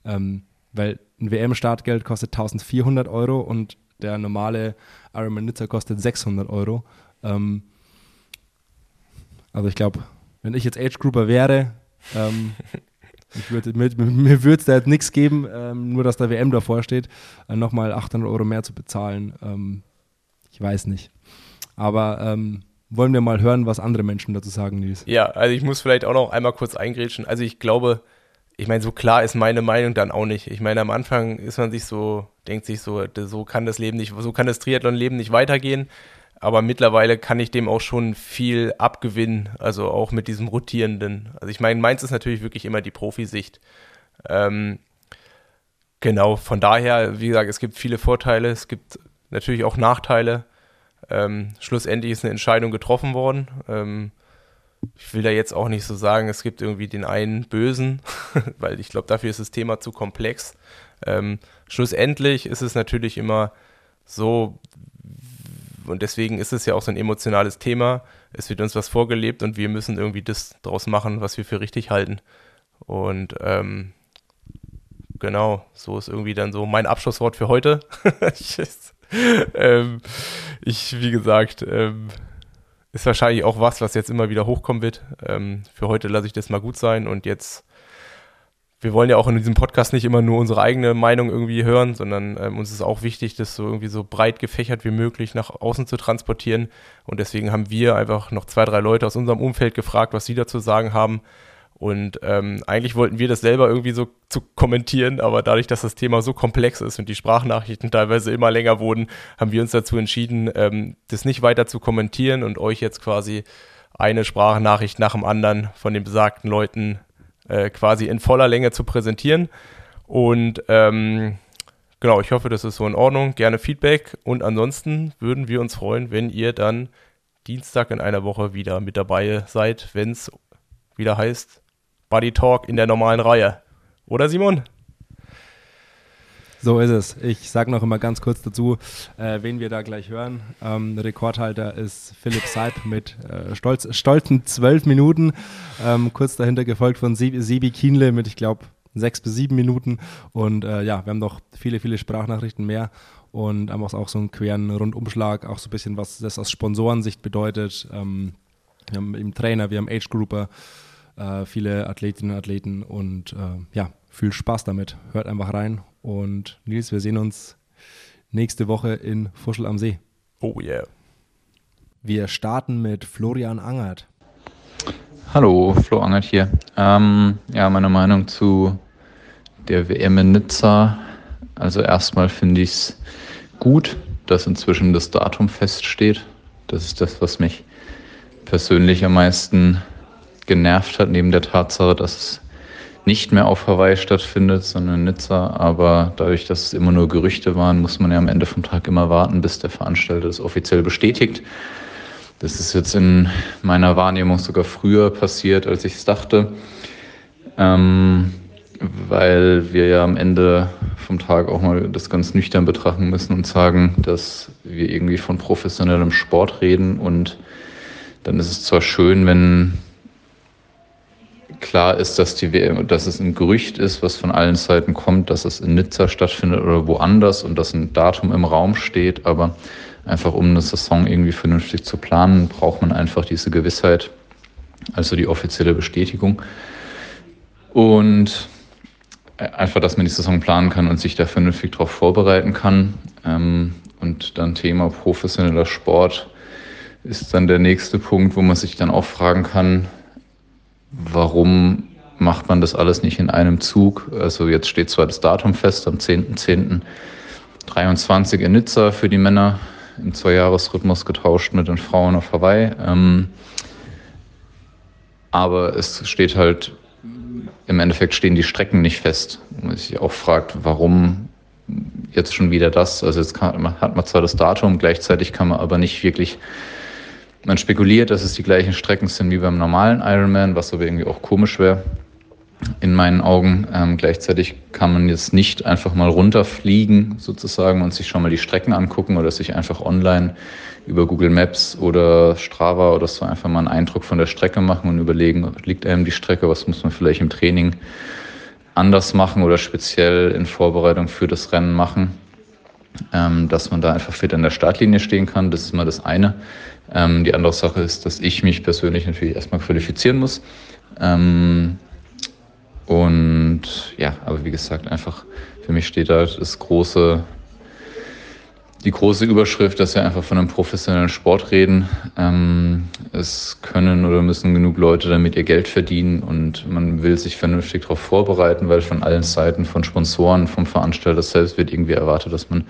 Ähm, weil ein WM-Startgeld kostet 1400 Euro und der normale Ironman Nizza kostet 600 Euro. Ähm, also ich glaube, wenn ich jetzt Age-Grouper wäre, ähm, ich würd, mir, mir würde es da jetzt nichts geben, ähm, nur dass der WM davor steht, äh, nochmal 800 Euro mehr zu bezahlen. Ähm, ich weiß nicht. Aber ähm, wollen wir mal hören, was andere Menschen dazu sagen, Nils. Ja, also ich muss vielleicht auch noch einmal kurz eingrätschen. Also ich glaube, ich meine, so klar ist meine Meinung dann auch nicht. Ich meine, am Anfang ist man sich so, denkt sich so, so kann das Leben nicht, so kann das Triathlon-Leben nicht weitergehen. Aber mittlerweile kann ich dem auch schon viel abgewinnen, also auch mit diesem Rotierenden. Also ich meine, meins ist natürlich wirklich immer die Profisicht. Ähm, genau, von daher, wie gesagt, es gibt viele Vorteile, es gibt natürlich auch Nachteile. Ähm, schlussendlich ist eine Entscheidung getroffen worden. Ähm, ich will da jetzt auch nicht so sagen, es gibt irgendwie den einen Bösen, weil ich glaube, dafür ist das Thema zu komplex. Ähm, schlussendlich ist es natürlich immer so, und deswegen ist es ja auch so ein emotionales Thema. Es wird uns was vorgelebt und wir müssen irgendwie das draus machen, was wir für richtig halten. Und ähm, genau, so ist irgendwie dann so mein Abschlusswort für heute. ich, ähm, ich, wie gesagt, ähm, ist wahrscheinlich auch was, was jetzt immer wieder hochkommen wird. Ähm, für heute lasse ich das mal gut sein und jetzt, wir wollen ja auch in diesem Podcast nicht immer nur unsere eigene Meinung irgendwie hören, sondern ähm, uns ist auch wichtig, das so irgendwie so breit gefächert wie möglich nach außen zu transportieren. Und deswegen haben wir einfach noch zwei, drei Leute aus unserem Umfeld gefragt, was sie dazu sagen haben. Und ähm, eigentlich wollten wir das selber irgendwie so zu kommentieren, aber dadurch, dass das Thema so komplex ist und die Sprachnachrichten teilweise immer länger wurden, haben wir uns dazu entschieden, ähm, das nicht weiter zu kommentieren und euch jetzt quasi eine Sprachnachricht nach dem anderen von den besagten Leuten äh, quasi in voller Länge zu präsentieren. Und ähm, genau, ich hoffe, das ist so in Ordnung. Gerne Feedback. Und ansonsten würden wir uns freuen, wenn ihr dann Dienstag in einer Woche wieder mit dabei seid, wenn es wieder heißt Buddy Talk in der normalen Reihe. Oder Simon? So ist es. Ich sage noch immer ganz kurz dazu, äh, wen wir da gleich hören. Ähm, Rekordhalter ist Philipp Seib mit äh, stolz, stolzen zwölf Minuten. Ähm, kurz dahinter gefolgt von Sebi Kienle mit, ich glaube, sechs bis sieben Minuten. Und äh, ja, wir haben noch viele, viele Sprachnachrichten mehr und haben auch so einen queren Rundumschlag, auch so ein bisschen, was das aus Sponsorensicht bedeutet. Ähm, wir haben eben Trainer, wir haben Age Grouper äh, viele Athletinnen und Athleten und äh, ja, viel Spaß damit. Hört einfach rein und Nils, wir sehen uns nächste Woche in Fuschel am See. Oh yeah. Wir starten mit Florian Angert. Hallo, Flo Angert hier. Ähm, ja, meine Meinung zu der WM in Nizza. Also erstmal finde ich es gut, dass inzwischen das Datum feststeht. Das ist das, was mich persönlich am meisten genervt hat, neben der Tatsache, dass es nicht mehr auf Hawaii stattfindet, sondern in Nizza. Aber dadurch, dass es immer nur Gerüchte waren, muss man ja am Ende vom Tag immer warten, bis der Veranstalter es offiziell bestätigt. Das ist jetzt in meiner Wahrnehmung sogar früher passiert, als ich es dachte. Ähm, weil wir ja am Ende vom Tag auch mal das ganz nüchtern betrachten müssen und sagen, dass wir irgendwie von professionellem Sport reden und dann ist es zwar schön, wenn klar ist, dass, die WM, dass es ein Gerücht ist, was von allen Seiten kommt, dass es in Nizza stattfindet oder woanders und dass ein Datum im Raum steht. Aber einfach um eine Saison irgendwie vernünftig zu planen, braucht man einfach diese Gewissheit, also die offizielle Bestätigung. Und einfach, dass man die Saison planen kann und sich da vernünftig darauf vorbereiten kann. Ähm, und dann Thema professioneller Sport ist dann der nächste Punkt, wo man sich dann auch fragen kann, warum macht man das alles nicht in einem Zug? Also jetzt steht zwar das Datum fest, am 10.10.23 in Nizza für die Männer im Zweijahresrhythmus getauscht mit den Frauen auf Hawaii. Ähm, aber es steht halt, im Endeffekt stehen die Strecken nicht fest. Man sich auch fragt, warum jetzt schon wieder das? Also jetzt kann, hat man zwar das Datum, gleichzeitig kann man aber nicht wirklich man spekuliert, dass es die gleichen Strecken sind wie beim normalen Ironman, was aber irgendwie auch komisch wäre in meinen Augen. Ähm, gleichzeitig kann man jetzt nicht einfach mal runterfliegen sozusagen und sich schon mal die Strecken angucken oder sich einfach online über Google Maps oder Strava oder so einfach mal einen Eindruck von der Strecke machen und überlegen, liegt einem die Strecke, was muss man vielleicht im Training anders machen oder speziell in Vorbereitung für das Rennen machen, ähm, dass man da einfach fit an der Startlinie stehen kann. Das ist mal das eine. Ähm, die andere Sache ist, dass ich mich persönlich natürlich erstmal qualifizieren muss. Ähm, und ja, aber wie gesagt, einfach für mich steht da das große, die große Überschrift, dass wir einfach von einem professionellen Sport reden. Ähm, es können oder müssen genug Leute damit ihr Geld verdienen und man will sich vernünftig darauf vorbereiten, weil von allen Seiten, von Sponsoren, vom Veranstalter selbst wird irgendwie erwartet, dass man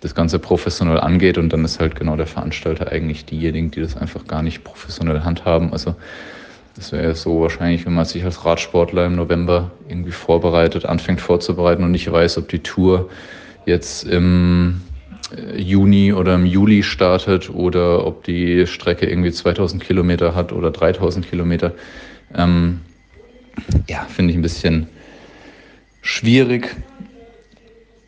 das Ganze professionell angeht und dann ist halt genau der Veranstalter eigentlich diejenigen, die das einfach gar nicht professionell handhaben. Also das wäre so wahrscheinlich, wenn man sich als Radsportler im November irgendwie vorbereitet, anfängt vorzubereiten und nicht weiß, ob die Tour jetzt im Juni oder im Juli startet oder ob die Strecke irgendwie 2000 Kilometer hat oder 3000 Kilometer. Ähm, ja, finde ich ein bisschen schwierig.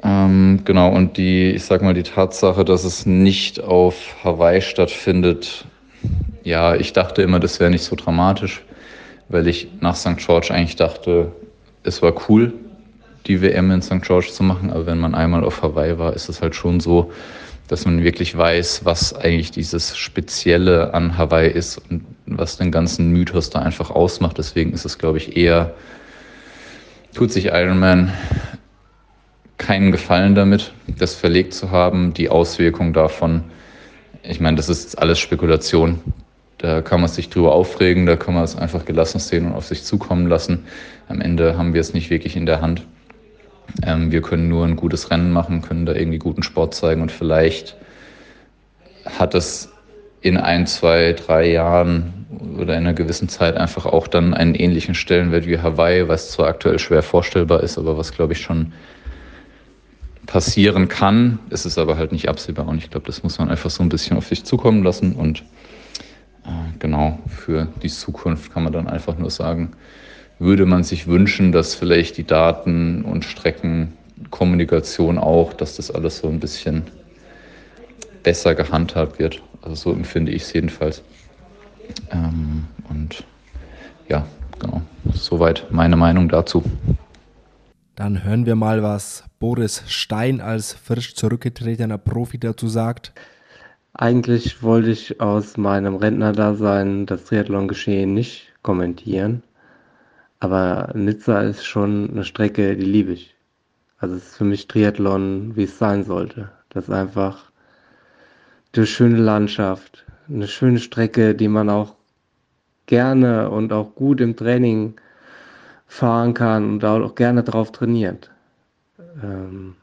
Ähm, genau, und die, ich sag mal, die Tatsache, dass es nicht auf Hawaii stattfindet, ja, ich dachte immer, das wäre nicht so dramatisch, weil ich nach St. George eigentlich dachte, es war cool, die WM in St. George zu machen, aber wenn man einmal auf Hawaii war, ist es halt schon so, dass man wirklich weiß, was eigentlich dieses Spezielle an Hawaii ist und was den ganzen Mythos da einfach ausmacht. Deswegen ist es, glaube ich, eher, tut sich Ironman keinen Gefallen damit, das verlegt zu haben. Die Auswirkung davon, ich meine, das ist alles Spekulation. Da kann man sich drüber aufregen, da kann man es einfach gelassen sehen und auf sich zukommen lassen. Am Ende haben wir es nicht wirklich in der Hand. Ähm, wir können nur ein gutes Rennen machen, können da irgendwie guten Sport zeigen und vielleicht hat es in ein, zwei, drei Jahren oder in einer gewissen Zeit einfach auch dann einen ähnlichen Stellenwert wie Hawaii, was zwar aktuell schwer vorstellbar ist, aber was glaube ich schon passieren kann. Es ist aber halt nicht absehbar und ich glaube, das muss man einfach so ein bisschen auf sich zukommen lassen und äh, genau für die Zukunft kann man dann einfach nur sagen, würde man sich wünschen, dass vielleicht die Daten und Streckenkommunikation auch, dass das alles so ein bisschen besser gehandhabt wird. Also so empfinde ich es jedenfalls. Ähm, und ja, genau. Soweit meine Meinung dazu. Dann hören wir mal, was Boris Stein als frisch zurückgetretener Profi dazu sagt. Eigentlich wollte ich aus meinem Rentnerdasein das Triathlon-Geschehen nicht kommentieren. Aber Nizza ist schon eine Strecke, die liebe ich. Also es ist für mich Triathlon, wie es sein sollte. Das ist einfach eine schöne Landschaft, eine schöne Strecke, die man auch gerne und auch gut im Training fahren kann und auch gerne drauf trainiert. Ähm,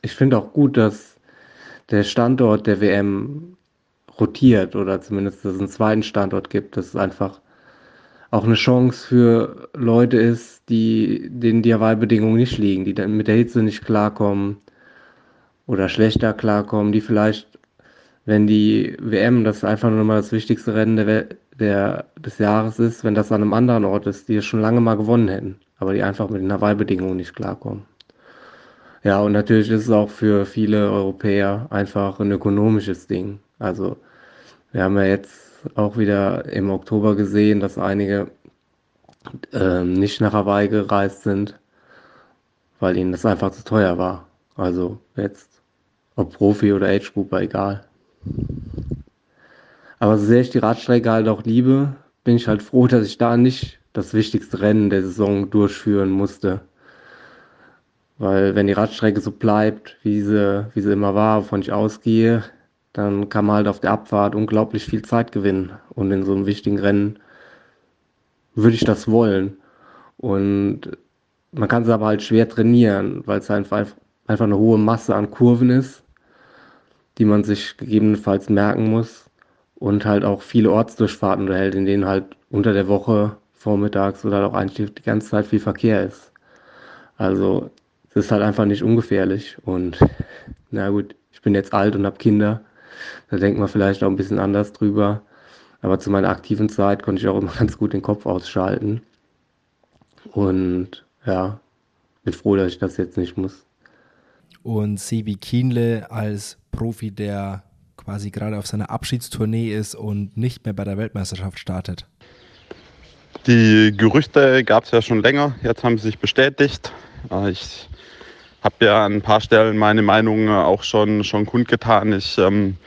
ich finde auch gut, dass der Standort der WM rotiert oder zumindest dass es einen zweiten Standort gibt. Das ist einfach auch eine Chance für Leute ist, die denen die Wahlbedingungen nicht liegen, die dann mit der Hitze nicht klarkommen oder schlechter klarkommen, die vielleicht, wenn die WM, das einfach nur mal das wichtigste Rennen der, der, des Jahres ist, wenn das an einem anderen Ort ist, die es schon lange mal gewonnen hätten, aber die einfach mit den Wahlbedingungen nicht klarkommen. Ja, und natürlich ist es auch für viele Europäer einfach ein ökonomisches Ding. Also wir haben ja jetzt auch wieder im Oktober gesehen, dass einige ähm, nicht nach Hawaii gereist sind, weil ihnen das einfach zu teuer war. Also jetzt, ob Profi oder Age Grouper, egal. Aber so sehr ich die Radstrecke halt auch liebe, bin ich halt froh, dass ich da nicht das wichtigste Rennen der Saison durchführen musste. Weil wenn die Radstrecke so bleibt, wie sie, wie sie immer war, wovon ich ausgehe, dann kann man halt auf der Abfahrt unglaublich viel Zeit gewinnen. Und in so einem wichtigen Rennen würde ich das wollen. Und man kann es aber halt schwer trainieren, weil es einfach, einfach eine hohe Masse an Kurven ist, die man sich gegebenenfalls merken muss. Und halt auch viele Ortsdurchfahrten unterhält, in denen halt unter der Woche vormittags oder auch eigentlich die ganze Zeit viel Verkehr ist. Also es ist halt einfach nicht ungefährlich. Und na gut, ich bin jetzt alt und habe Kinder. Da denkt man vielleicht auch ein bisschen anders drüber. Aber zu meiner aktiven Zeit konnte ich auch immer ganz gut den Kopf ausschalten. Und ja, bin froh, dass ich das jetzt nicht muss. Und Sebi Kienle als Profi, der quasi gerade auf seiner Abschiedstournee ist und nicht mehr bei der Weltmeisterschaft startet. Die Gerüchte gab es ja schon länger, jetzt haben sie sich bestätigt. Äh, ich habe ja an ein paar Stellen meine Meinung auch schon, schon kundgetan. Ich ähm,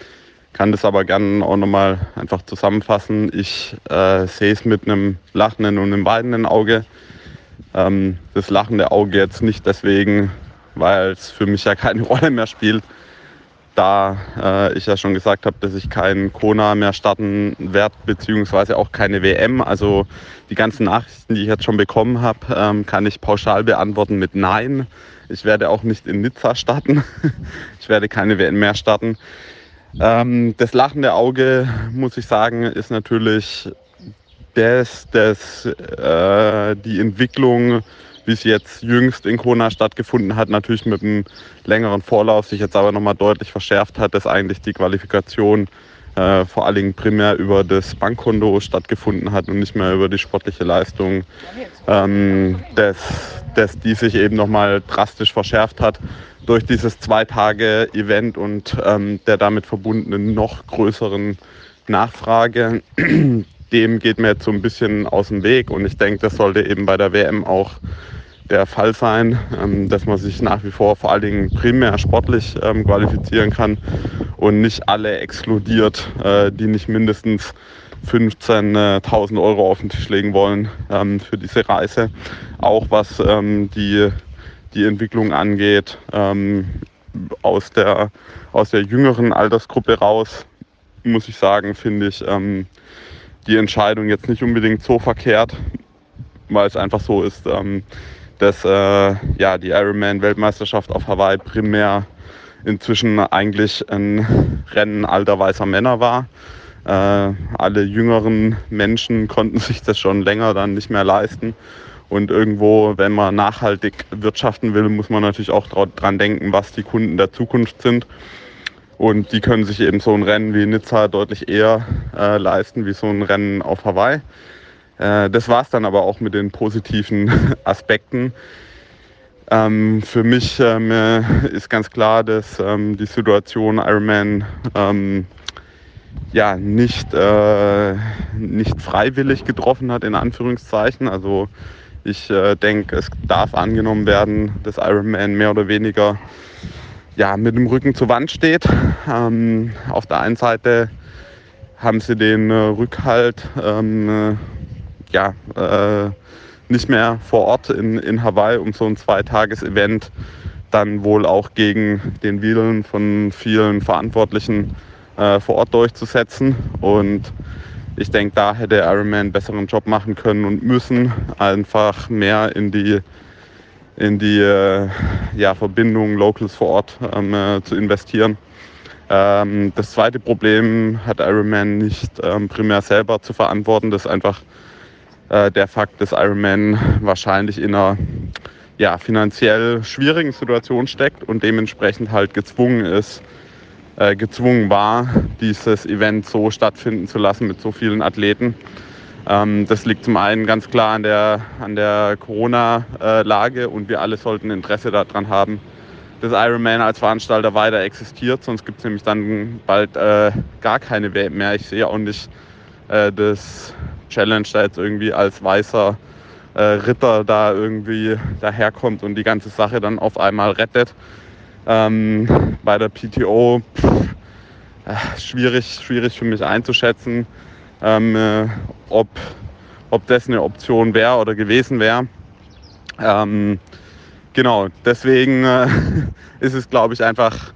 kann das aber gerne auch nochmal einfach zusammenfassen. Ich äh, sehe es mit einem lachenden und einem weinenden Auge. Ähm, das lachende Auge jetzt nicht deswegen, weil es für mich ja keine Rolle mehr spielt, da äh, ich ja schon gesagt habe, dass ich keinen Kona mehr starten werde, beziehungsweise auch keine WM. Also die ganzen Nachrichten, die ich jetzt schon bekommen habe, ähm, kann ich pauschal beantworten mit Nein. Ich werde auch nicht in Nizza starten. ich werde keine WM mehr starten. Ähm, das lachende Auge, muss ich sagen, ist natürlich das, das, äh, die Entwicklung wie es jetzt jüngst in Kona stattgefunden hat, natürlich mit einem längeren Vorlauf, sich jetzt aber nochmal deutlich verschärft hat, dass eigentlich die Qualifikation äh, vor allen Dingen primär über das Bankkonto stattgefunden hat und nicht mehr über die sportliche Leistung, ähm, dass, dass die sich eben nochmal drastisch verschärft hat durch dieses zwei Tage Event und ähm, der damit verbundenen noch größeren Nachfrage. Dem geht mir jetzt so ein bisschen aus dem Weg und ich denke, das sollte eben bei der WM auch der Fall sein, ähm, dass man sich nach wie vor vor allen Dingen primär sportlich ähm, qualifizieren kann und nicht alle exkludiert, äh, die nicht mindestens 15.000 Euro auf den Tisch legen wollen ähm, für diese Reise. Auch was die, die Entwicklung angeht, aus, der, aus der jüngeren Altersgruppe raus, muss ich sagen, finde ich die Entscheidung jetzt nicht unbedingt so verkehrt, weil es einfach so ist, dass äh, ja, die Ironman-Weltmeisterschaft auf Hawaii primär inzwischen eigentlich ein Rennen alter weißer Männer war. Äh, alle jüngeren Menschen konnten sich das schon länger dann nicht mehr leisten. Und irgendwo, wenn man nachhaltig wirtschaften will, muss man natürlich auch dran denken, was die Kunden der Zukunft sind. Und die können sich eben so ein Rennen wie Nizza deutlich eher äh, leisten wie so ein Rennen auf Hawaii. Äh, das war es dann aber auch mit den positiven Aspekten. Ähm, für mich ähm, äh, ist ganz klar, dass ähm, die Situation Ironman ähm, ja, nicht, äh, nicht freiwillig getroffen hat, in Anführungszeichen. Also ich äh, denke, es darf angenommen werden, dass Ironman mehr oder weniger ja, mit dem Rücken zur Wand steht. Ähm, auf der einen Seite haben sie den äh, Rückhalt ähm, äh, ja, äh, nicht mehr vor Ort in, in Hawaii, um so ein Zweitages-Event dann wohl auch gegen den Willen von vielen Verantwortlichen äh, vor Ort durchzusetzen. Und ich denke, da hätte Ironman einen besseren Job machen können und müssen, einfach mehr in die, in die äh, ja, Verbindung Locals vor Ort ähm, äh, zu investieren. Ähm, das zweite Problem hat Ironman nicht ähm, primär selber zu verantworten, das ist einfach äh, der Fakt, dass Ironman wahrscheinlich in einer ja, finanziell schwierigen Situation steckt und dementsprechend halt gezwungen ist, äh, gezwungen war, dieses Event so stattfinden zu lassen mit so vielen Athleten. Ähm, das liegt zum einen ganz klar an der, an der Corona-Lage und wir alle sollten Interesse daran haben, dass Ironman als Veranstalter weiter existiert, sonst gibt es nämlich dann bald äh, gar keine WM mehr. Ich sehe auch nicht äh, das Challenge da jetzt irgendwie als weißer äh, Ritter da irgendwie daherkommt und die ganze Sache dann auf einmal rettet. Ähm, bei der PTO pff, äh, schwierig, schwierig für mich einzuschätzen, ähm, äh, ob, ob das eine Option wäre oder gewesen wäre. Ähm, genau, deswegen äh, ist es, glaube ich, einfach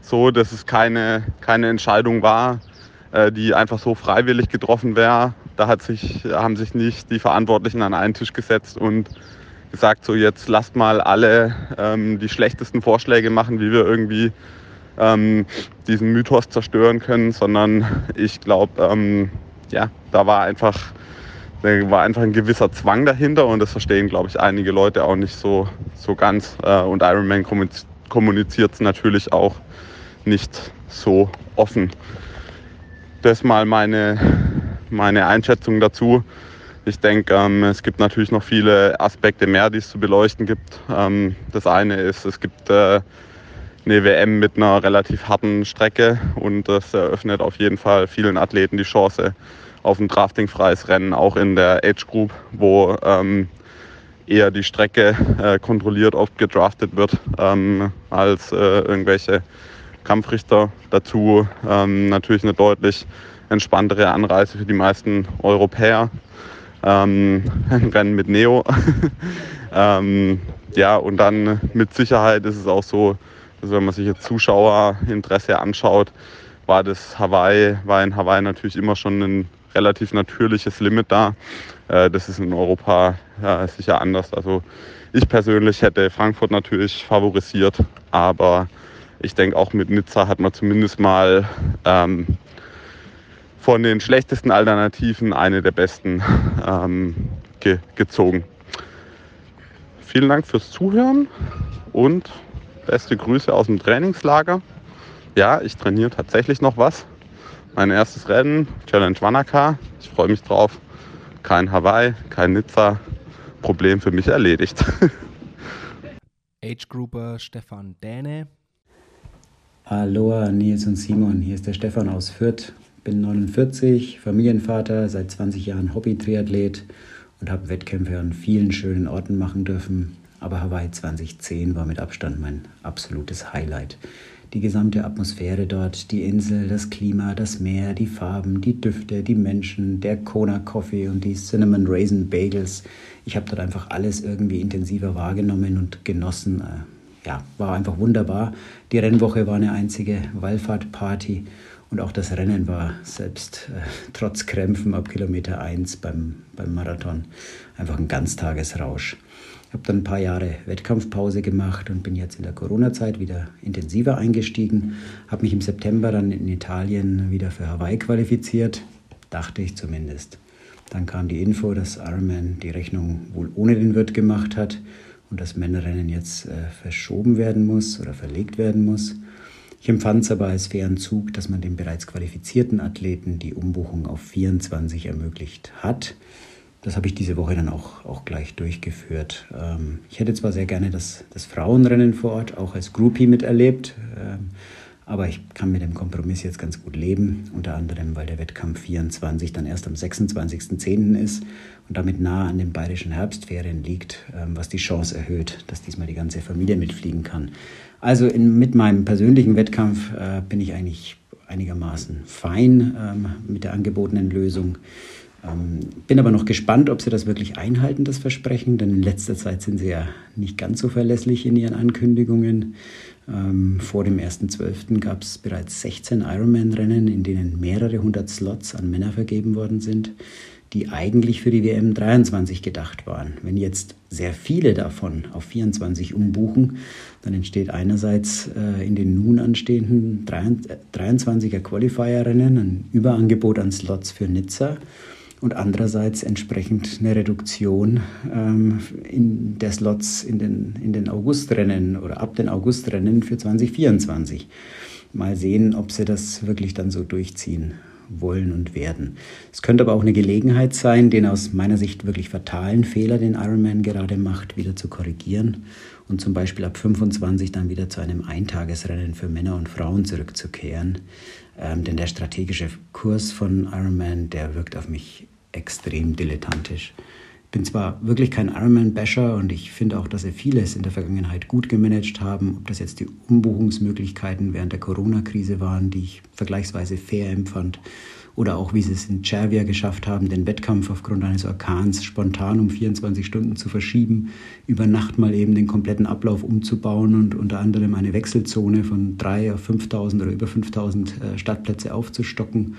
so, dass es keine, keine Entscheidung war, äh, die einfach so freiwillig getroffen wäre. Da hat sich, haben sich nicht die Verantwortlichen an einen Tisch gesetzt und gesagt, so jetzt lasst mal alle ähm, die schlechtesten Vorschläge machen, wie wir irgendwie ähm, diesen Mythos zerstören können, sondern ich glaube, ähm, ja, da war einfach, da war einfach ein gewisser Zwang dahinter und das verstehen, glaube ich, einige Leute auch nicht so, so ganz. Äh, und Ironman kommuniziert es natürlich auch nicht so offen das mal meine, meine Einschätzung dazu. Ich denke, ähm, es gibt natürlich noch viele Aspekte mehr, die es zu beleuchten gibt. Ähm, das eine ist, es gibt äh, eine WM mit einer relativ harten Strecke und das eröffnet auf jeden Fall vielen Athleten die Chance auf ein draftingfreies Rennen, auch in der Age Group, wo ähm, eher die Strecke äh, kontrolliert oft gedraftet wird, ähm, als äh, irgendwelche Kampfrichter. Dazu ähm, natürlich eine deutlich entspanntere Anreise für die meisten Europäer. Ähm, ein Rennen mit Neo. ähm, ja, und dann mit Sicherheit ist es auch so, dass wenn man sich jetzt Zuschauerinteresse anschaut, war das Hawaii, war in Hawaii natürlich immer schon ein relativ natürliches Limit da. Äh, das ist in Europa ja, sicher anders. Also ich persönlich hätte Frankfurt natürlich favorisiert, aber ich denke auch mit Nizza hat man zumindest mal ähm, von den schlechtesten Alternativen eine der besten ähm, ge gezogen. vielen Dank fürs Zuhören und beste Grüße aus dem Trainingslager. Ja, ich trainiere tatsächlich noch was. Mein erstes Rennen, Challenge Wanaka. Ich freue mich drauf. Kein Hawaii, kein Nizza. Problem für mich erledigt. Age Grouper Stefan Däne. Aloha Nils und Simon, hier ist der Stefan aus Fürth. Bin 49, Familienvater, seit 20 Jahren Hobby-Triathlet und habe Wettkämpfe an vielen schönen Orten machen dürfen. Aber Hawaii 2010 war mit Abstand mein absolutes Highlight. Die gesamte Atmosphäre dort, die Insel, das Klima, das Meer, die Farben, die Düfte, die Menschen, der Kona Coffee und die Cinnamon Raisin Bagels. Ich habe dort einfach alles irgendwie intensiver wahrgenommen und genossen. Äh, ja, war einfach wunderbar. Die Rennwoche war eine einzige Wallfahrtparty und auch das Rennen war selbst äh, trotz Krämpfen ab Kilometer 1 beim, beim Marathon einfach ein Ganztagesrausch. Ich habe dann ein paar Jahre Wettkampfpause gemacht und bin jetzt in der Corona-Zeit wieder intensiver eingestiegen. Habe mich im September dann in Italien wieder für Hawaii qualifiziert, dachte ich zumindest. Dann kam die Info, dass Ironman die Rechnung wohl ohne den Wirt gemacht hat und das Männerrennen jetzt äh, verschoben werden muss oder verlegt werden muss. Ich empfand es aber als fairen Zug, dass man den bereits qualifizierten Athleten die Umbuchung auf 24 ermöglicht hat. Das habe ich diese Woche dann auch, auch gleich durchgeführt. Ähm, ich hätte zwar sehr gerne das, das Frauenrennen vor Ort auch als Groupie miterlebt, ähm, aber ich kann mit dem Kompromiss jetzt ganz gut leben, unter anderem, weil der Wettkampf 24 dann erst am 26.10. ist und damit nah an den bayerischen Herbstferien liegt, ähm, was die Chance erhöht, dass diesmal die ganze Familie mitfliegen kann. Also in, mit meinem persönlichen Wettkampf äh, bin ich eigentlich einigermaßen fein ähm, mit der angebotenen Lösung. Ähm, bin aber noch gespannt, ob sie das wirklich einhalten, das Versprechen, denn in letzter Zeit sind sie ja nicht ganz so verlässlich in ihren Ankündigungen. Ähm, vor dem 1.12. gab es bereits 16 Ironman-Rennen, in denen mehrere hundert Slots an Männer vergeben worden sind, die eigentlich für die WM 23 gedacht waren. Wenn jetzt sehr viele davon auf 24 umbuchen, dann entsteht einerseits äh, in den nun anstehenden 23er Qualifier-Rennen ein Überangebot an Slots für Nizza und andererseits entsprechend eine Reduktion ähm, in der Slots in den, in den Augustrennen oder ab den Augustrennen für 2024. Mal sehen, ob sie das wirklich dann so durchziehen wollen und werden. Es könnte aber auch eine Gelegenheit sein, den aus meiner Sicht wirklich fatalen Fehler, den Ironman gerade macht, wieder zu korrigieren und zum Beispiel ab 25 dann wieder zu einem Eintagesrennen für Männer und Frauen zurückzukehren. Ähm, denn der strategische Kurs von Ironman, der wirkt auf mich extrem dilettantisch. Bin zwar wirklich kein Ironman-Basher und ich finde auch, dass sie vieles in der Vergangenheit gut gemanagt haben. Ob das jetzt die Umbuchungsmöglichkeiten während der Corona-Krise waren, die ich vergleichsweise fair empfand, oder auch wie sie es in Cervia geschafft haben, den Wettkampf aufgrund eines Orkans spontan um 24 Stunden zu verschieben, über Nacht mal eben den kompletten Ablauf umzubauen und unter anderem eine Wechselzone von 3 auf 5000 oder über 5000 äh, Stadtplätze aufzustocken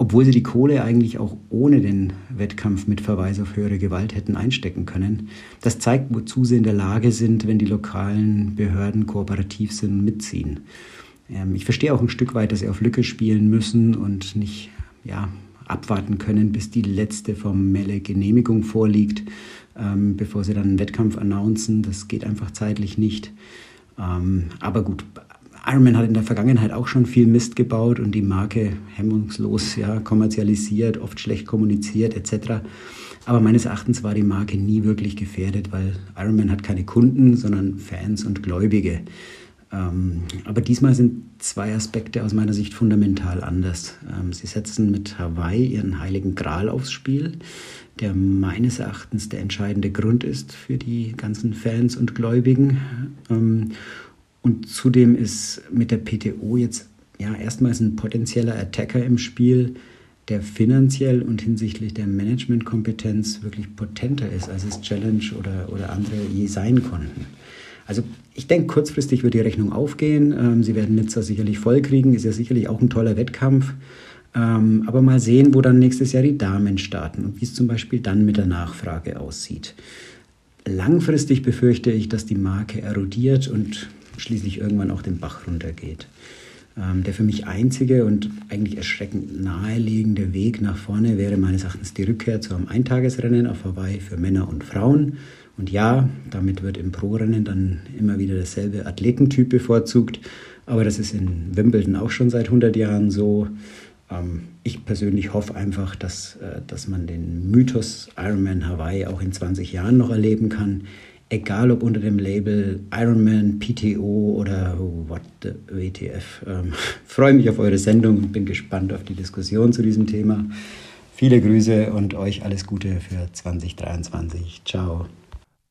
obwohl sie die Kohle eigentlich auch ohne den Wettkampf mit Verweis auf höhere Gewalt hätten einstecken können. Das zeigt, wozu sie in der Lage sind, wenn die lokalen Behörden kooperativ sind und mitziehen. Ähm, ich verstehe auch ein Stück weit, dass sie auf Lücke spielen müssen und nicht ja, abwarten können, bis die letzte formelle Genehmigung vorliegt, ähm, bevor sie dann einen Wettkampf announcen. Das geht einfach zeitlich nicht. Ähm, aber gut, Ironman hat in der Vergangenheit auch schon viel Mist gebaut und die Marke hemmungslos ja, kommerzialisiert, oft schlecht kommuniziert etc. Aber meines Erachtens war die Marke nie wirklich gefährdet, weil Ironman hat keine Kunden, sondern Fans und Gläubige. Ähm, aber diesmal sind zwei Aspekte aus meiner Sicht fundamental anders. Ähm, sie setzen mit Hawaii ihren heiligen Gral aufs Spiel, der meines Erachtens der entscheidende Grund ist für die ganzen Fans und Gläubigen. Ähm, und zudem ist mit der PTO jetzt ja erstmals ein potenzieller Attacker im Spiel, der finanziell und hinsichtlich der Managementkompetenz wirklich potenter ist, als es Challenge oder, oder andere je sein konnten. Also ich denke, kurzfristig wird die Rechnung aufgehen. Ähm, sie werden Nizza sicherlich vollkriegen, ist ja sicherlich auch ein toller Wettkampf. Ähm, aber mal sehen, wo dann nächstes Jahr die Damen starten und wie es zum Beispiel dann mit der Nachfrage aussieht. Langfristig befürchte ich, dass die Marke erodiert und schließlich irgendwann auch den Bach runtergeht. Ähm, der für mich einzige und eigentlich erschreckend naheliegende Weg nach vorne wäre meines Erachtens die Rückkehr zu einem Eintagesrennen auf Hawaii für Männer und Frauen Und ja, damit wird im Pro-Rennen dann immer wieder dasselbe Athletentyp bevorzugt, aber das ist in Wimbledon auch schon seit 100 Jahren so. Ähm, ich persönlich hoffe einfach, dass, äh, dass man den Mythos Ironman Hawaii auch in 20 Jahren noch erleben kann. Egal ob unter dem Label Ironman, PTO oder what the WTF. Ähm, freue mich auf eure Sendung und bin gespannt auf die Diskussion zu diesem Thema. Viele Grüße und euch alles Gute für 2023. Ciao.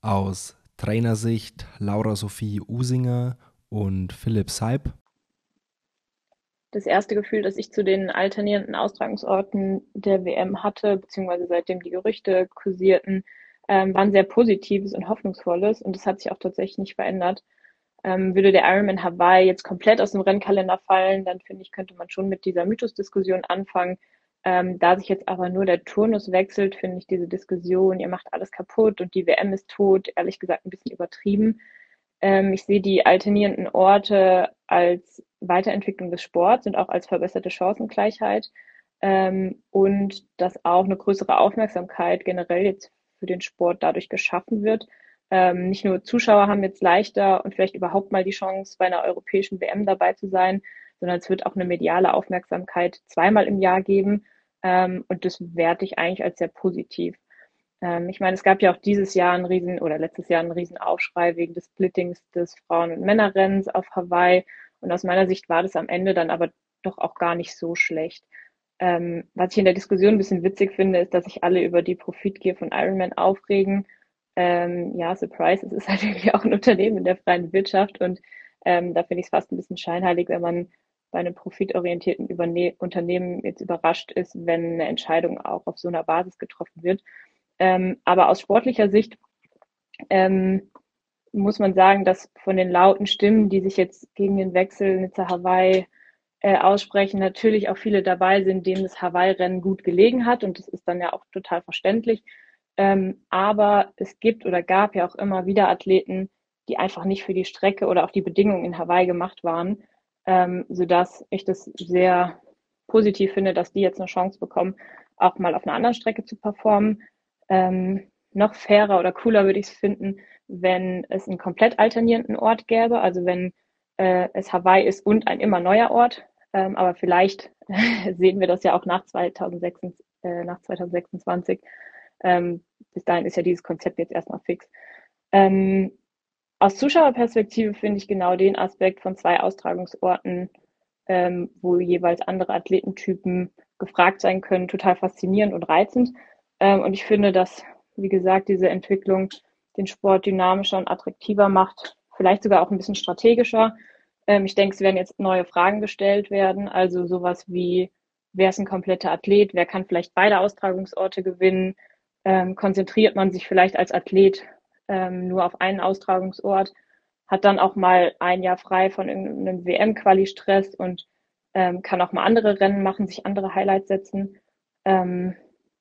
Aus Trainersicht Laura Sophie Usinger und Philipp Seib das erste Gefühl, das ich zu den alternierenden Austragungsorten der WM hatte, beziehungsweise seitdem die Gerüchte kursierten, ähm, war ein sehr positives und hoffnungsvolles und das hat sich auch tatsächlich nicht verändert. Ähm, würde der Ironman Hawaii jetzt komplett aus dem Rennkalender fallen, dann finde ich, könnte man schon mit dieser Mythos-Diskussion anfangen. Ähm, da sich jetzt aber nur der Turnus wechselt, finde ich diese Diskussion, ihr macht alles kaputt und die WM ist tot, ehrlich gesagt ein bisschen übertrieben. Ähm, ich sehe die alternierenden Orte als Weiterentwicklung des Sports und auch als verbesserte Chancengleichheit ähm, und dass auch eine größere Aufmerksamkeit generell jetzt für den Sport dadurch geschaffen wird. Ähm, nicht nur Zuschauer haben jetzt leichter und vielleicht überhaupt mal die Chance, bei einer europäischen WM dabei zu sein, sondern es wird auch eine mediale Aufmerksamkeit zweimal im Jahr geben. Ähm, und das werte ich eigentlich als sehr positiv. Ähm, ich meine, es gab ja auch dieses Jahr einen riesen oder letztes Jahr einen riesen Aufschrei wegen des Splittings des Frauen- und Männerrennens auf Hawaii. Und aus meiner Sicht war das am Ende dann aber doch auch gar nicht so schlecht. Ähm, was ich in der Diskussion ein bisschen witzig finde, ist, dass sich alle über die Profitgier von Ironman aufregen. Ähm, ja, Surprise, es ist halt irgendwie auch ein Unternehmen in der freien Wirtschaft und ähm, da finde ich es fast ein bisschen scheinheilig, wenn man bei einem profitorientierten Überne Unternehmen jetzt überrascht ist, wenn eine Entscheidung auch auf so einer Basis getroffen wird. Ähm, aber aus sportlicher Sicht ähm, muss man sagen, dass von den lauten Stimmen, die sich jetzt gegen den Wechsel Nizza Hawaii äh, aussprechen, natürlich auch viele dabei sind, denen das Hawaii-Rennen gut gelegen hat. Und das ist dann ja auch total verständlich. Ähm, aber es gibt oder gab ja auch immer wieder Athleten, die einfach nicht für die Strecke oder auch die Bedingungen in Hawaii gemacht waren, ähm, sodass ich das sehr positiv finde, dass die jetzt eine Chance bekommen, auch mal auf einer anderen Strecke zu performen. Ähm, noch fairer oder cooler würde ich es finden, wenn es einen komplett alternierenden Ort gäbe, also wenn äh, es Hawaii ist und ein immer neuer Ort. Ähm, aber vielleicht sehen wir das ja auch nach, 2026. Äh, nach 2026. Ähm, bis dahin ist ja dieses Konzept jetzt erstmal fix. Ähm, aus Zuschauerperspektive finde ich genau den Aspekt von zwei Austragungsorten, ähm, wo jeweils andere Athletentypen gefragt sein können, total faszinierend und reizend. Ähm, und ich finde, dass, wie gesagt, diese Entwicklung den Sport dynamischer und attraktiver macht, vielleicht sogar auch ein bisschen strategischer. Ähm, ich denke, es werden jetzt neue Fragen gestellt werden, also sowas wie, wer ist ein kompletter Athlet, wer kann vielleicht beide Austragungsorte gewinnen, ähm, konzentriert man sich vielleicht als Athlet ähm, nur auf einen Austragungsort, hat dann auch mal ein Jahr frei von irgendeinem WM-Quali-Stress und ähm, kann auch mal andere Rennen machen, sich andere Highlights setzen. Ähm,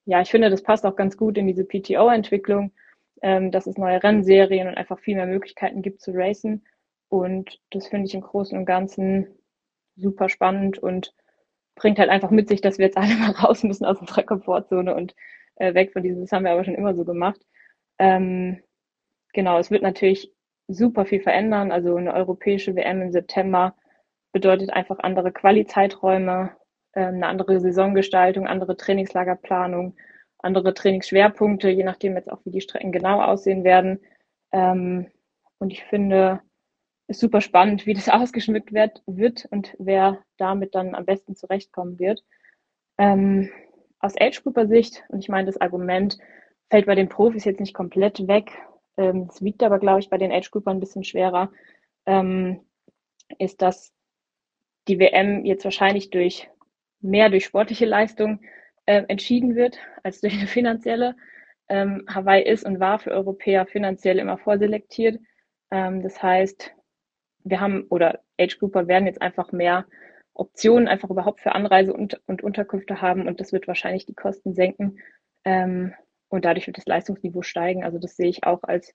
ja, ich finde, das passt auch ganz gut in diese PTO-Entwicklung, ähm, dass es neue Rennserien und einfach viel mehr Möglichkeiten gibt zu racen. Und das finde ich im Großen und Ganzen super spannend und bringt halt einfach mit sich, dass wir jetzt alle mal raus müssen aus unserer Komfortzone und äh, weg von diesem, das haben wir aber schon immer so gemacht. Ähm, genau, es wird natürlich super viel verändern. Also eine europäische WM im September bedeutet einfach andere Quali-Zeiträume, ähm, eine andere Saisongestaltung, andere Trainingslagerplanung, andere Trainingsschwerpunkte, je nachdem jetzt auch, wie die Strecken genau aussehen werden. Ähm, und ich finde es super spannend, wie das ausgeschmückt wird, wird und wer damit dann am besten zurechtkommen wird. Ähm, aus Age-Grouper-Sicht, und ich meine, das Argument fällt bei den Profis jetzt nicht komplett weg, ähm, es wiegt aber, glaube ich, bei den Age-Groupern ein bisschen schwerer, ähm, ist, dass die WM jetzt wahrscheinlich durch mehr durch sportliche Leistung äh, entschieden wird als durch eine finanzielle. Ähm, Hawaii ist und war für Europäer finanziell immer vorselektiert. Ähm, das heißt, wir haben oder Age Grouper werden jetzt einfach mehr Optionen einfach überhaupt für Anreise und, und Unterkünfte haben und das wird wahrscheinlich die Kosten senken ähm, und dadurch wird das Leistungsniveau steigen. Also das sehe ich auch als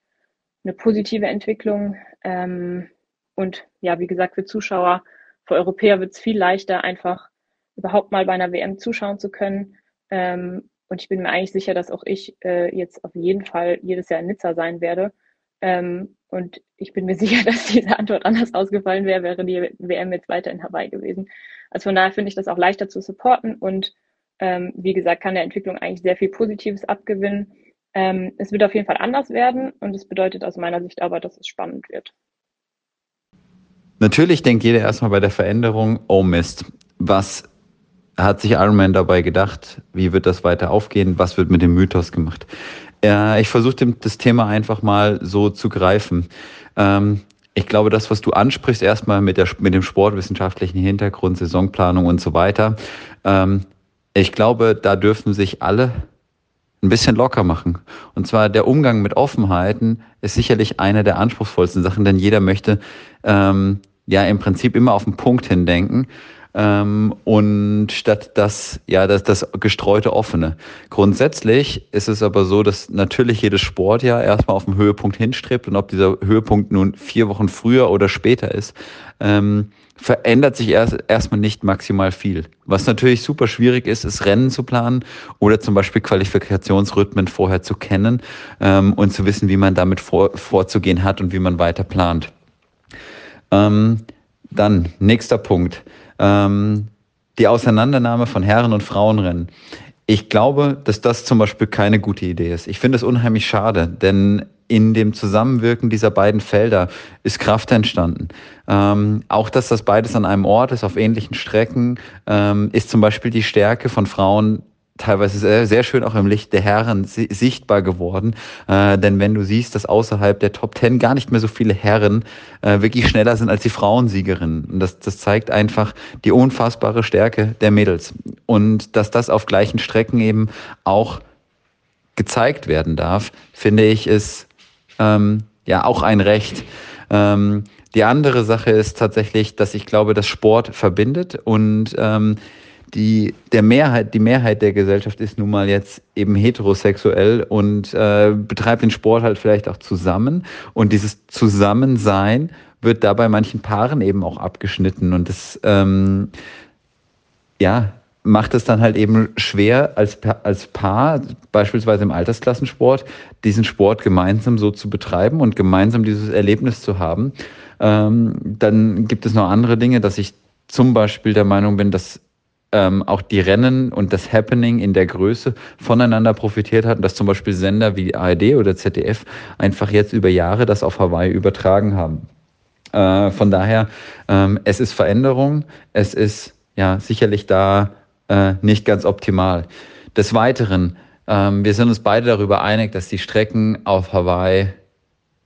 eine positive Entwicklung. Ähm, und ja, wie gesagt, für Zuschauer, für Europäer wird es viel leichter, einfach überhaupt mal bei einer WM zuschauen zu können. Ähm, Und ich bin mir eigentlich sicher, dass auch ich äh, jetzt auf jeden Fall jedes Jahr in Nizza sein werde. Ähm, und ich bin mir sicher, dass diese Antwort anders ausgefallen wäre, wäre die WM jetzt weiter in Hawaii gewesen. Also von daher finde ich das auch leichter zu supporten und ähm, wie gesagt, kann der Entwicklung eigentlich sehr viel Positives abgewinnen. Ähm, es wird auf jeden Fall anders werden und es bedeutet aus meiner Sicht aber, dass es spannend wird. Natürlich denkt jeder erstmal bei der Veränderung, oh Mist, was hat sich Ironman dabei gedacht? Wie wird das weiter aufgehen? Was wird mit dem Mythos gemacht? Äh, ich versuche das Thema einfach mal so zu greifen. Ähm, ich glaube, das, was du ansprichst, erstmal mit, der, mit dem sportwissenschaftlichen Hintergrund, Saisonplanung und so weiter, ähm, ich glaube, da dürfen sich alle ein bisschen locker machen. Und zwar der Umgang mit Offenheiten ist sicherlich eine der anspruchsvollsten Sachen, denn jeder möchte ähm, ja im Prinzip immer auf den Punkt hindenken. Ähm, und statt das, ja, das, das gestreute Offene. Grundsätzlich ist es aber so, dass natürlich jedes Sportjahr erstmal auf den Höhepunkt hinstrebt und ob dieser Höhepunkt nun vier Wochen früher oder später ist, ähm, verändert sich erst erstmal nicht maximal viel. Was natürlich super schwierig ist, ist Rennen zu planen oder zum Beispiel Qualifikationsrhythmen vorher zu kennen ähm, und zu wissen, wie man damit vor, vorzugehen hat und wie man weiter plant. Ähm, dann nächster Punkt. Ähm, die Auseinandernahme von Herren- und Frauenrennen. Ich glaube, dass das zum Beispiel keine gute Idee ist. Ich finde es unheimlich schade, denn in dem Zusammenwirken dieser beiden Felder ist Kraft entstanden. Ähm, auch dass das beides an einem Ort ist, auf ähnlichen Strecken, ähm, ist zum Beispiel die Stärke von Frauen teilweise sehr, sehr schön auch im Licht der Herren sichtbar geworden. Äh, denn wenn du siehst, dass außerhalb der Top Ten gar nicht mehr so viele Herren äh, wirklich schneller sind als die Frauensiegerinnen. Und das, das zeigt einfach die unfassbare Stärke der Mädels. Und dass das auf gleichen Strecken eben auch gezeigt werden darf, finde ich, ist ähm, ja auch ein Recht. Ähm, die andere Sache ist tatsächlich, dass ich glaube, dass Sport verbindet und ähm, die, der Mehrheit, die Mehrheit der Gesellschaft ist nun mal jetzt eben heterosexuell und äh, betreibt den Sport halt vielleicht auch zusammen. Und dieses Zusammensein wird da bei manchen Paaren eben auch abgeschnitten. Und das, ähm, ja, macht es dann halt eben schwer, als, als Paar, beispielsweise im Altersklassensport, diesen Sport gemeinsam so zu betreiben und gemeinsam dieses Erlebnis zu haben. Ähm, dann gibt es noch andere Dinge, dass ich zum Beispiel der Meinung bin, dass ähm, auch die Rennen und das Happening in der Größe voneinander profitiert hatten, dass zum Beispiel Sender wie ARD oder ZDF einfach jetzt über Jahre das auf Hawaii übertragen haben. Äh, von daher, ähm, es ist Veränderung, es ist ja sicherlich da äh, nicht ganz optimal. Des Weiteren, ähm, wir sind uns beide darüber einig, dass die Strecken auf Hawaii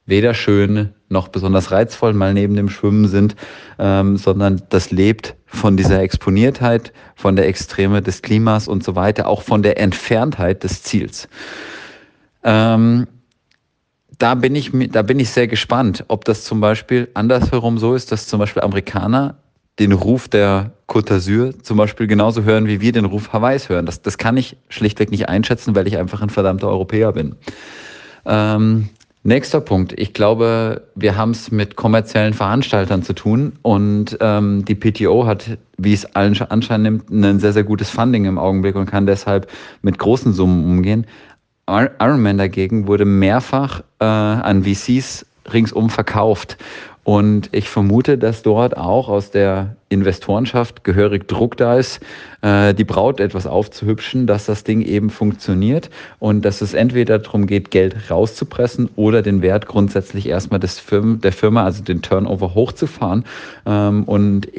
weder schön noch besonders reizvoll mal neben dem Schwimmen sind, ähm, sondern das lebt von dieser Exponiertheit, von der Extreme des Klimas und so weiter, auch von der Entferntheit des Ziels. Ähm, da bin ich, da bin ich sehr gespannt, ob das zum Beispiel andersherum so ist, dass zum Beispiel Amerikaner den Ruf der Côte d'Azur zum Beispiel genauso hören, wie wir den Ruf Hawaiis hören. Das, das kann ich schlichtweg nicht einschätzen, weil ich einfach ein verdammter Europäer bin. Ähm, Nächster Punkt. Ich glaube, wir haben es mit kommerziellen Veranstaltern zu tun und ähm, die PTO hat, wie es allen Anschein nimmt, ein sehr, sehr gutes Funding im Augenblick und kann deshalb mit großen Summen umgehen. Ironman dagegen wurde mehrfach äh, an VCs ringsum verkauft. Und ich vermute, dass dort auch aus der Investorenschaft gehörig Druck da ist, äh, die Braut etwas aufzuhübschen, dass das Ding eben funktioniert und dass es entweder darum geht, Geld rauszupressen oder den Wert grundsätzlich erstmal des Firmen, der Firma, also den Turnover hochzufahren. Ähm, und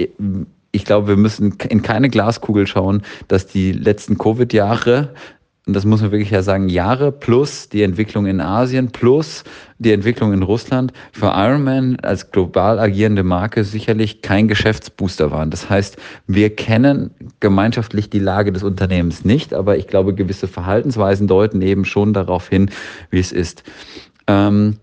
ich glaube, wir müssen in keine Glaskugel schauen, dass die letzten Covid-Jahre und das muss man wirklich ja sagen, Jahre plus die Entwicklung in Asien plus die Entwicklung in Russland für Ironman als global agierende Marke sicherlich kein Geschäftsbooster waren. Das heißt, wir kennen gemeinschaftlich die Lage des Unternehmens nicht, aber ich glaube, gewisse Verhaltensweisen deuten eben schon darauf hin, wie es ist. Ähm,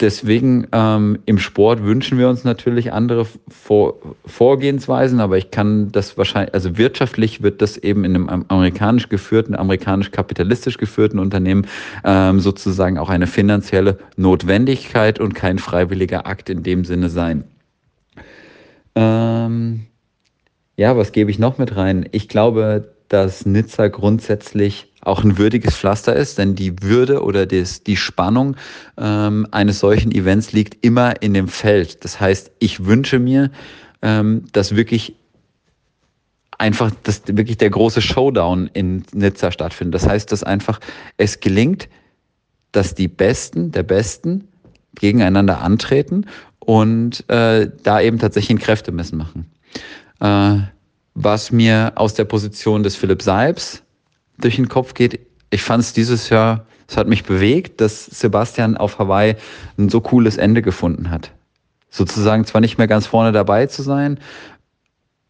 deswegen ähm, im Sport wünschen wir uns natürlich andere Vor Vorgehensweisen, aber ich kann das wahrscheinlich, also wirtschaftlich wird das eben in einem amerikanisch geführten, amerikanisch-kapitalistisch geführten Unternehmen ähm, sozusagen auch eine finanzielle Notwendigkeit und kein freiwilliger Akt in dem Sinne sein. Ähm, ja, was gebe ich noch mit rein? Ich glaube, dass Nizza grundsätzlich auch ein würdiges Pflaster ist, denn die Würde oder das, die Spannung ähm, eines solchen Events liegt immer in dem Feld. Das heißt, ich wünsche mir, ähm, dass wirklich einfach, dass wirklich der große Showdown in Nizza stattfindet. Das heißt, dass einfach es gelingt, dass die Besten der Besten gegeneinander antreten und äh, da eben tatsächlich ein Kräftemessen machen. Äh, was mir aus der Position des Philipp Seibs durch den Kopf geht, ich fand es dieses Jahr, es hat mich bewegt, dass Sebastian auf Hawaii ein so cooles Ende gefunden hat. Sozusagen zwar nicht mehr ganz vorne dabei zu sein,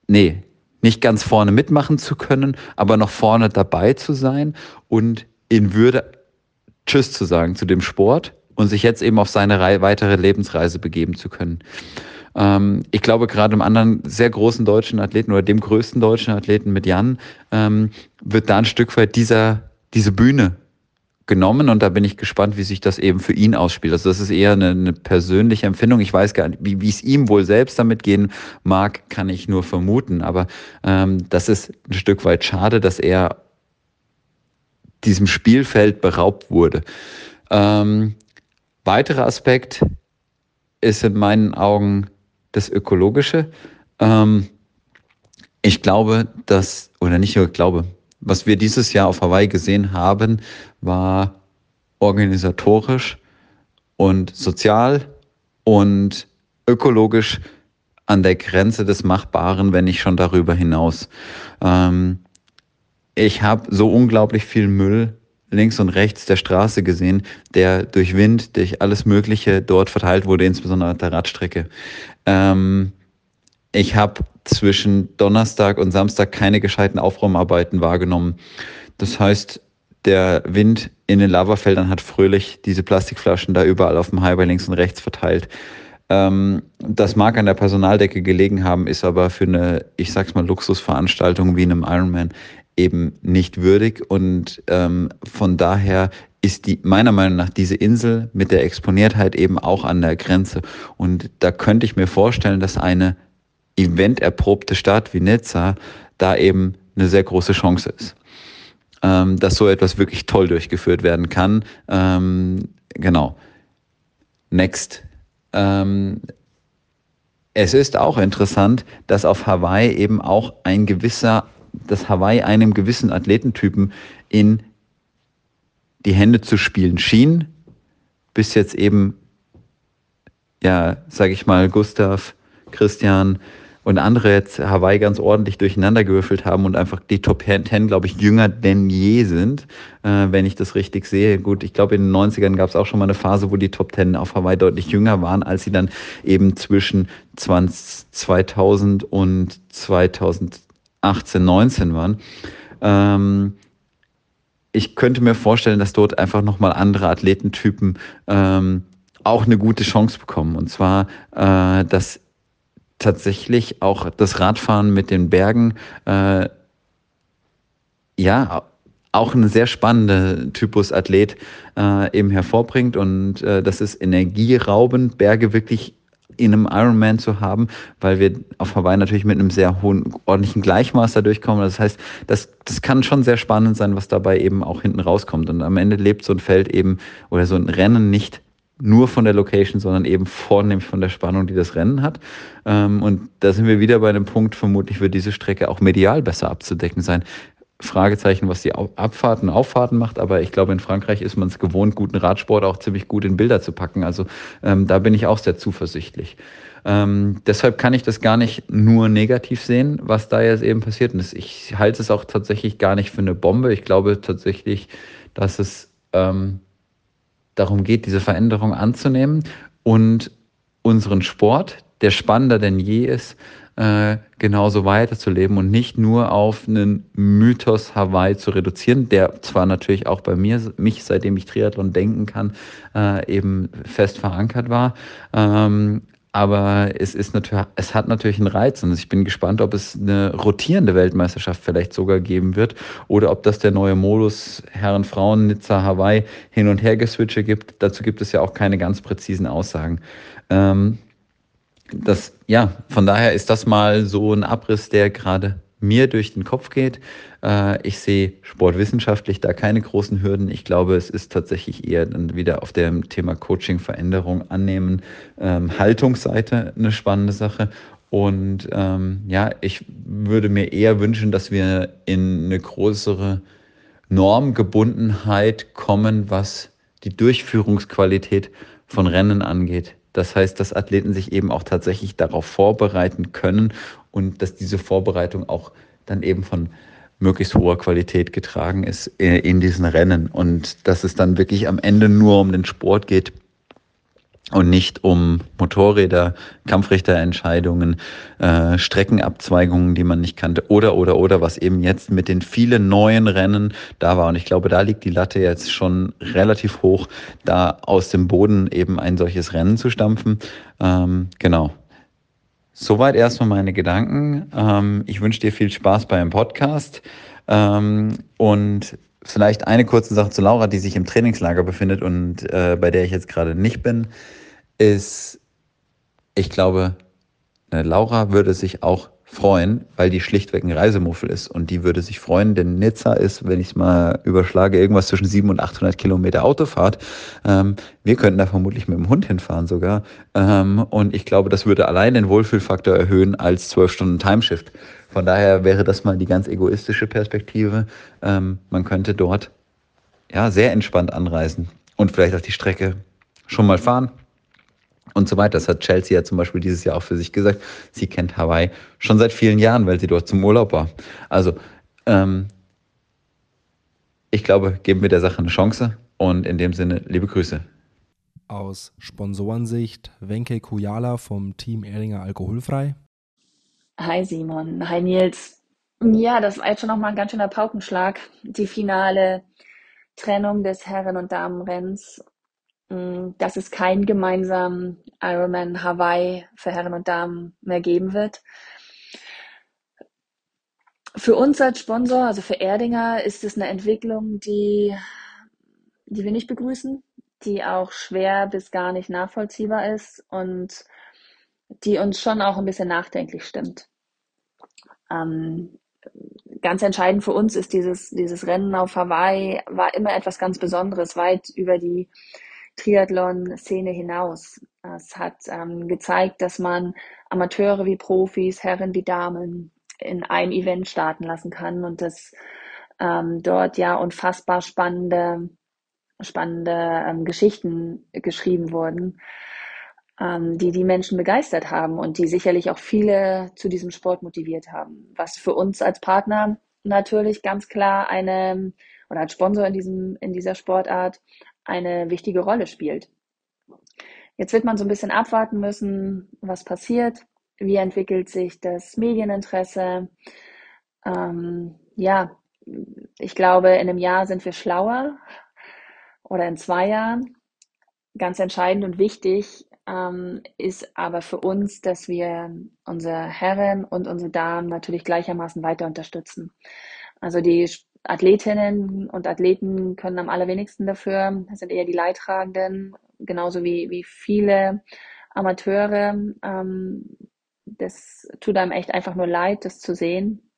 nee, nicht ganz vorne mitmachen zu können, aber noch vorne dabei zu sein und in Würde Tschüss zu sagen zu dem Sport und sich jetzt eben auf seine weitere Lebensreise begeben zu können. Ähm, ich glaube, gerade im anderen sehr großen deutschen Athleten oder dem größten deutschen Athleten mit Jan ähm, wird da ein Stück weit dieser, diese Bühne genommen und da bin ich gespannt, wie sich das eben für ihn ausspielt. Also das ist eher eine, eine persönliche Empfindung. Ich weiß gar nicht, wie, es ihm wohl selbst damit gehen mag, kann ich nur vermuten. Aber ähm, das ist ein Stück weit schade, dass er diesem Spielfeld beraubt wurde. Ähm, weiterer Aspekt ist in meinen Augen das Ökologische. Ähm, ich glaube, dass, oder nicht nur glaube, was wir dieses Jahr auf Hawaii gesehen haben, war organisatorisch und sozial und ökologisch an der Grenze des Machbaren, wenn nicht schon darüber hinaus. Ähm, ich habe so unglaublich viel Müll links und rechts der Straße gesehen, der durch Wind, durch alles Mögliche dort verteilt wurde, insbesondere auf der Radstrecke. Ähm, ich habe zwischen Donnerstag und Samstag keine gescheiten Aufräumarbeiten wahrgenommen. Das heißt, der Wind in den Lavafeldern hat fröhlich diese Plastikflaschen da überall auf dem Highway links und rechts verteilt. Ähm, das mag an der Personaldecke gelegen haben, ist aber für eine, ich sag's mal, Luxusveranstaltung wie einem Ironman eben nicht würdig. Und ähm, von daher ist die, meiner Meinung nach diese Insel mit der Exponiertheit eben auch an der Grenze. Und da könnte ich mir vorstellen, dass eine eventerprobte Stadt wie Nizza da eben eine sehr große Chance ist. Ähm, dass so etwas wirklich toll durchgeführt werden kann. Ähm, genau. Next. Ähm, es ist auch interessant, dass auf Hawaii eben auch ein gewisser dass Hawaii einem gewissen Athletentypen in die Hände zu spielen schien, bis jetzt eben, ja, sage ich mal, Gustav, Christian und andere jetzt Hawaii ganz ordentlich durcheinander gewürfelt haben und einfach die Top Ten, glaube ich, jünger denn je sind, äh, wenn ich das richtig sehe. Gut, ich glaube, in den 90ern gab es auch schon mal eine Phase, wo die Top Ten auf Hawaii deutlich jünger waren, als sie dann eben zwischen 20, 2000 und 2000 18, 19 waren. Ähm, ich könnte mir vorstellen, dass dort einfach nochmal andere Athletentypen ähm, auch eine gute Chance bekommen. Und zwar, äh, dass tatsächlich auch das Radfahren mit den Bergen äh, ja auch ein sehr spannender Typus Athlet äh, eben hervorbringt und äh, das ist energieraubend, Berge wirklich in einem Ironman zu haben, weil wir auf Hawaii natürlich mit einem sehr hohen, ordentlichen Gleichmaß da durchkommen. Das heißt, das, das kann schon sehr spannend sein, was dabei eben auch hinten rauskommt. Und am Ende lebt so ein Feld eben oder so ein Rennen nicht nur von der Location, sondern eben vornehmlich von der Spannung, die das Rennen hat. Ähm, und da sind wir wieder bei einem Punkt, vermutlich wird diese Strecke auch medial besser abzudecken sein. Fragezeichen, was die Abfahrten, Auffahrten macht, aber ich glaube, in Frankreich ist man es gewohnt, guten Radsport auch ziemlich gut in Bilder zu packen. Also ähm, da bin ich auch sehr zuversichtlich. Ähm, deshalb kann ich das gar nicht nur negativ sehen, was da jetzt eben passiert ist. Ich halte es auch tatsächlich gar nicht für eine Bombe. Ich glaube tatsächlich, dass es ähm, darum geht, diese Veränderung anzunehmen und unseren Sport, der spannender denn je ist, äh, genauso weiterzuleben und nicht nur auf einen Mythos Hawaii zu reduzieren, der zwar natürlich auch bei mir, mich, seitdem ich Triathlon denken kann, äh, eben fest verankert war. Ähm, aber es ist natürlich, es hat natürlich einen Reiz und ich bin gespannt, ob es eine rotierende Weltmeisterschaft vielleicht sogar geben wird oder ob das der neue Modus Herren, Frauen, Nizza, Hawaii hin und her geswitche gibt. Dazu gibt es ja auch keine ganz präzisen Aussagen. Ähm, das, ja, von daher ist das mal so ein Abriss, der gerade mir durch den Kopf geht. Äh, ich sehe sportwissenschaftlich da keine großen Hürden. Ich glaube, es ist tatsächlich eher dann wieder auf dem Thema Coaching, Veränderung, Annehmen, ähm, Haltungsseite eine spannende Sache. Und ähm, ja, ich würde mir eher wünschen, dass wir in eine größere Normgebundenheit kommen, was die Durchführungsqualität von Rennen angeht. Das heißt, dass Athleten sich eben auch tatsächlich darauf vorbereiten können und dass diese Vorbereitung auch dann eben von möglichst hoher Qualität getragen ist äh, in diesen Rennen. Und dass es dann wirklich am Ende nur um den Sport geht, und nicht um Motorräder, Kampfrichterentscheidungen, äh, Streckenabzweigungen, die man nicht kannte oder oder oder was eben jetzt mit den vielen neuen Rennen da war. Und ich glaube, da liegt die Latte jetzt schon relativ hoch, da aus dem Boden eben ein solches Rennen zu stampfen. Ähm, genau. Soweit erstmal meine Gedanken. Ähm, ich wünsche dir viel Spaß beim Podcast ähm, und Vielleicht eine kurze Sache zu Laura, die sich im Trainingslager befindet und äh, bei der ich jetzt gerade nicht bin, ist, ich glaube, Laura würde sich auch freuen, weil die schlichtweg ein Reisemuffel ist. Und die würde sich freuen, denn Nizza ist, wenn ich es mal überschlage, irgendwas zwischen 700 und 800 Kilometer Autofahrt. Ähm, wir könnten da vermutlich mit dem Hund hinfahren sogar. Ähm, und ich glaube, das würde allein den Wohlfühlfaktor erhöhen als 12 Stunden Timeshift. Von daher wäre das mal die ganz egoistische Perspektive. Ähm, man könnte dort ja sehr entspannt anreisen und vielleicht auch die Strecke schon mal fahren und so weiter. Das hat Chelsea ja zum Beispiel dieses Jahr auch für sich gesagt. Sie kennt Hawaii schon seit vielen Jahren, weil sie dort zum Urlaub war. Also ähm, ich glaube, geben wir der Sache eine Chance und in dem Sinne liebe Grüße. Aus Sponsorensicht Wenke Kujala vom Team Erdinger Alkoholfrei. Hi Simon, hi Nils. Ja, das war jetzt schon nochmal ein ganz schöner Paukenschlag. Die finale Trennung des Herren- und Damenrenns. Mm, dass es keinen gemeinsamen Ironman Hawaii für Herren und Damen mehr geben wird. Für uns als Sponsor, also für Erdinger, ist es eine Entwicklung, die, die wir nicht begrüßen, die auch schwer bis gar nicht nachvollziehbar ist und die uns schon auch ein bisschen nachdenklich stimmt. Ähm, ganz entscheidend für uns ist dieses, dieses Rennen auf Hawaii war immer etwas ganz Besonderes, weit über die Triathlon-Szene hinaus. Es hat ähm, gezeigt, dass man Amateure wie Profis, Herren wie Damen in einem Event starten lassen kann und dass ähm, dort ja unfassbar spannende, spannende ähm, Geschichten geschrieben wurden ähm, die die Menschen begeistert haben und die sicherlich auch viele zu diesem Sport motiviert haben. Was für uns als Partner natürlich ganz klar eine oder als Sponsor in diesem in dieser Sportart eine wichtige Rolle spielt. Jetzt wird man so ein bisschen abwarten müssen, was passiert, wie entwickelt sich das Medieninteresse. Ähm, ja, ich glaube, in einem Jahr sind wir schlauer oder in zwei Jahren. Ganz entscheidend und wichtig ähm, ist aber für uns, dass wir unsere Herren und unsere Damen natürlich gleichermaßen weiter unterstützen. Also die Athletinnen und Athleten können am allerwenigsten dafür, das sind eher die Leidtragenden, genauso wie, wie viele Amateure. Ähm, das tut einem echt einfach nur leid, das zu sehen.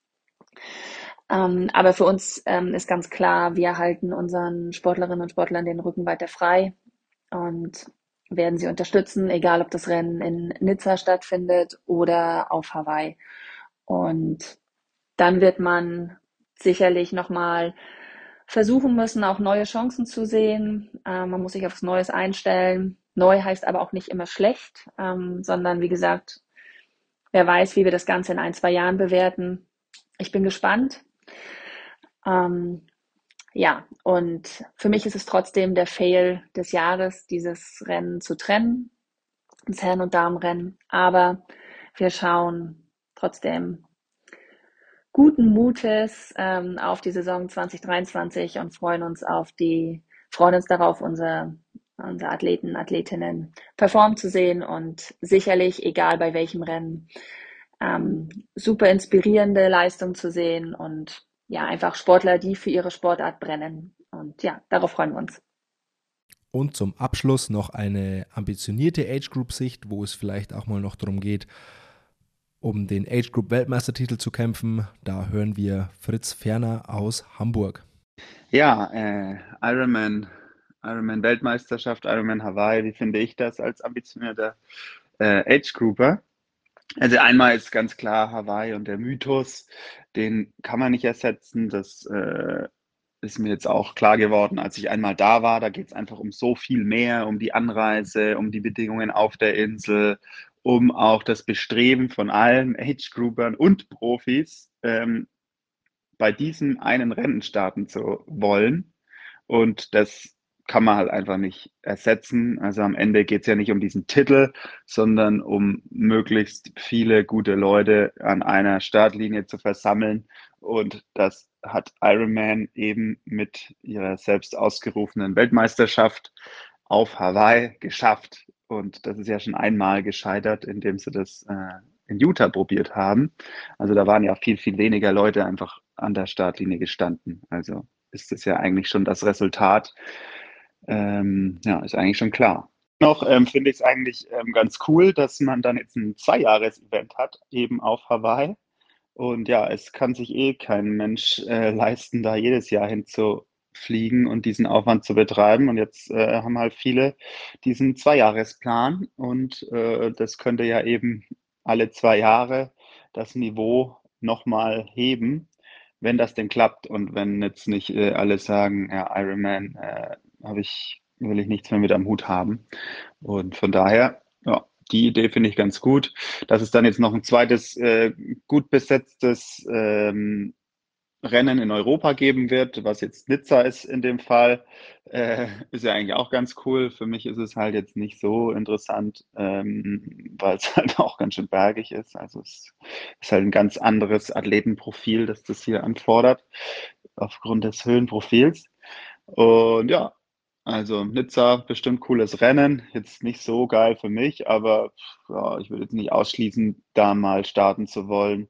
Ähm, aber für uns ähm, ist ganz klar, wir halten unseren Sportlerinnen und Sportlern den Rücken weiter frei und werden sie unterstützen, egal ob das Rennen in Nizza stattfindet oder auf Hawaii. Und dann wird man sicherlich nochmal versuchen müssen, auch neue Chancen zu sehen. Ähm, man muss sich aufs Neues einstellen. Neu heißt aber auch nicht immer schlecht, ähm, sondern wie gesagt, wer weiß, wie wir das Ganze in ein, zwei Jahren bewerten. Ich bin gespannt. Ähm, ja, und für mich ist es trotzdem der Fail des Jahres, dieses Rennen zu trennen, das Herren- und Damenrennen. Aber wir schauen trotzdem guten Mutes ähm, auf die Saison 2023 und freuen uns auf die, freuen uns darauf, unsere, unsere Athleten, Athletinnen performen zu sehen und sicherlich, egal bei welchem Rennen, ähm, super inspirierende Leistung zu sehen und ja, einfach Sportler, die für ihre Sportart brennen. Und ja, darauf freuen wir uns. Und zum Abschluss noch eine ambitionierte Age Group Sicht, wo es vielleicht auch mal noch darum geht, um den Age Group Weltmeistertitel zu kämpfen. Da hören wir Fritz Ferner aus Hamburg. Ja, äh, Ironman, Ironman Weltmeisterschaft, Ironman Hawaii, wie finde ich das als ambitionierter äh, Age Grouper? Also einmal ist ganz klar Hawaii und der Mythos, den kann man nicht ersetzen. Das äh, ist mir jetzt auch klar geworden, als ich einmal da war. Da geht es einfach um so viel mehr, um die Anreise, um die Bedingungen auf der Insel, um auch das Bestreben von allen Age-Groupern und Profis, ähm, bei diesem einen Rennen starten zu wollen. Und das kann man halt einfach nicht ersetzen. Also am Ende geht es ja nicht um diesen Titel, sondern um möglichst viele gute Leute an einer Startlinie zu versammeln. Und das hat Ironman eben mit ihrer selbst ausgerufenen Weltmeisterschaft auf Hawaii geschafft. Und das ist ja schon einmal gescheitert, indem sie das äh, in Utah probiert haben. Also da waren ja viel, viel weniger Leute einfach an der Startlinie gestanden. Also ist das ja eigentlich schon das Resultat. Ähm, ja, ist eigentlich schon klar. Noch ähm, finde ich es eigentlich ähm, ganz cool, dass man dann jetzt ein Zweijahres-Event hat, eben auf Hawaii. Und ja, es kann sich eh kein Mensch äh, leisten, da jedes Jahr hinzufliegen und diesen Aufwand zu betreiben. Und jetzt äh, haben halt viele diesen Zweijahresplan und äh, das könnte ja eben alle zwei Jahre das Niveau nochmal heben, wenn das denn klappt und wenn jetzt nicht äh, alle sagen, ja, Ironman äh, habe ich, will ich nichts mehr mit am Hut haben. Und von daher, ja, die Idee finde ich ganz gut. Dass es dann jetzt noch ein zweites äh, gut besetztes ähm, Rennen in Europa geben wird, was jetzt Nizza ist in dem Fall, äh, ist ja eigentlich auch ganz cool. Für mich ist es halt jetzt nicht so interessant, ähm, weil es halt auch ganz schön bergig ist. Also es ist halt ein ganz anderes Athletenprofil, das das hier anfordert, aufgrund des Höhenprofils. Und ja, also Nizza, bestimmt cooles Rennen. Jetzt nicht so geil für mich, aber ja, ich würde jetzt nicht ausschließen, da mal starten zu wollen.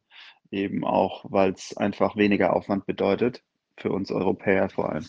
Eben auch, weil es einfach weniger Aufwand bedeutet, für uns Europäer vor allem.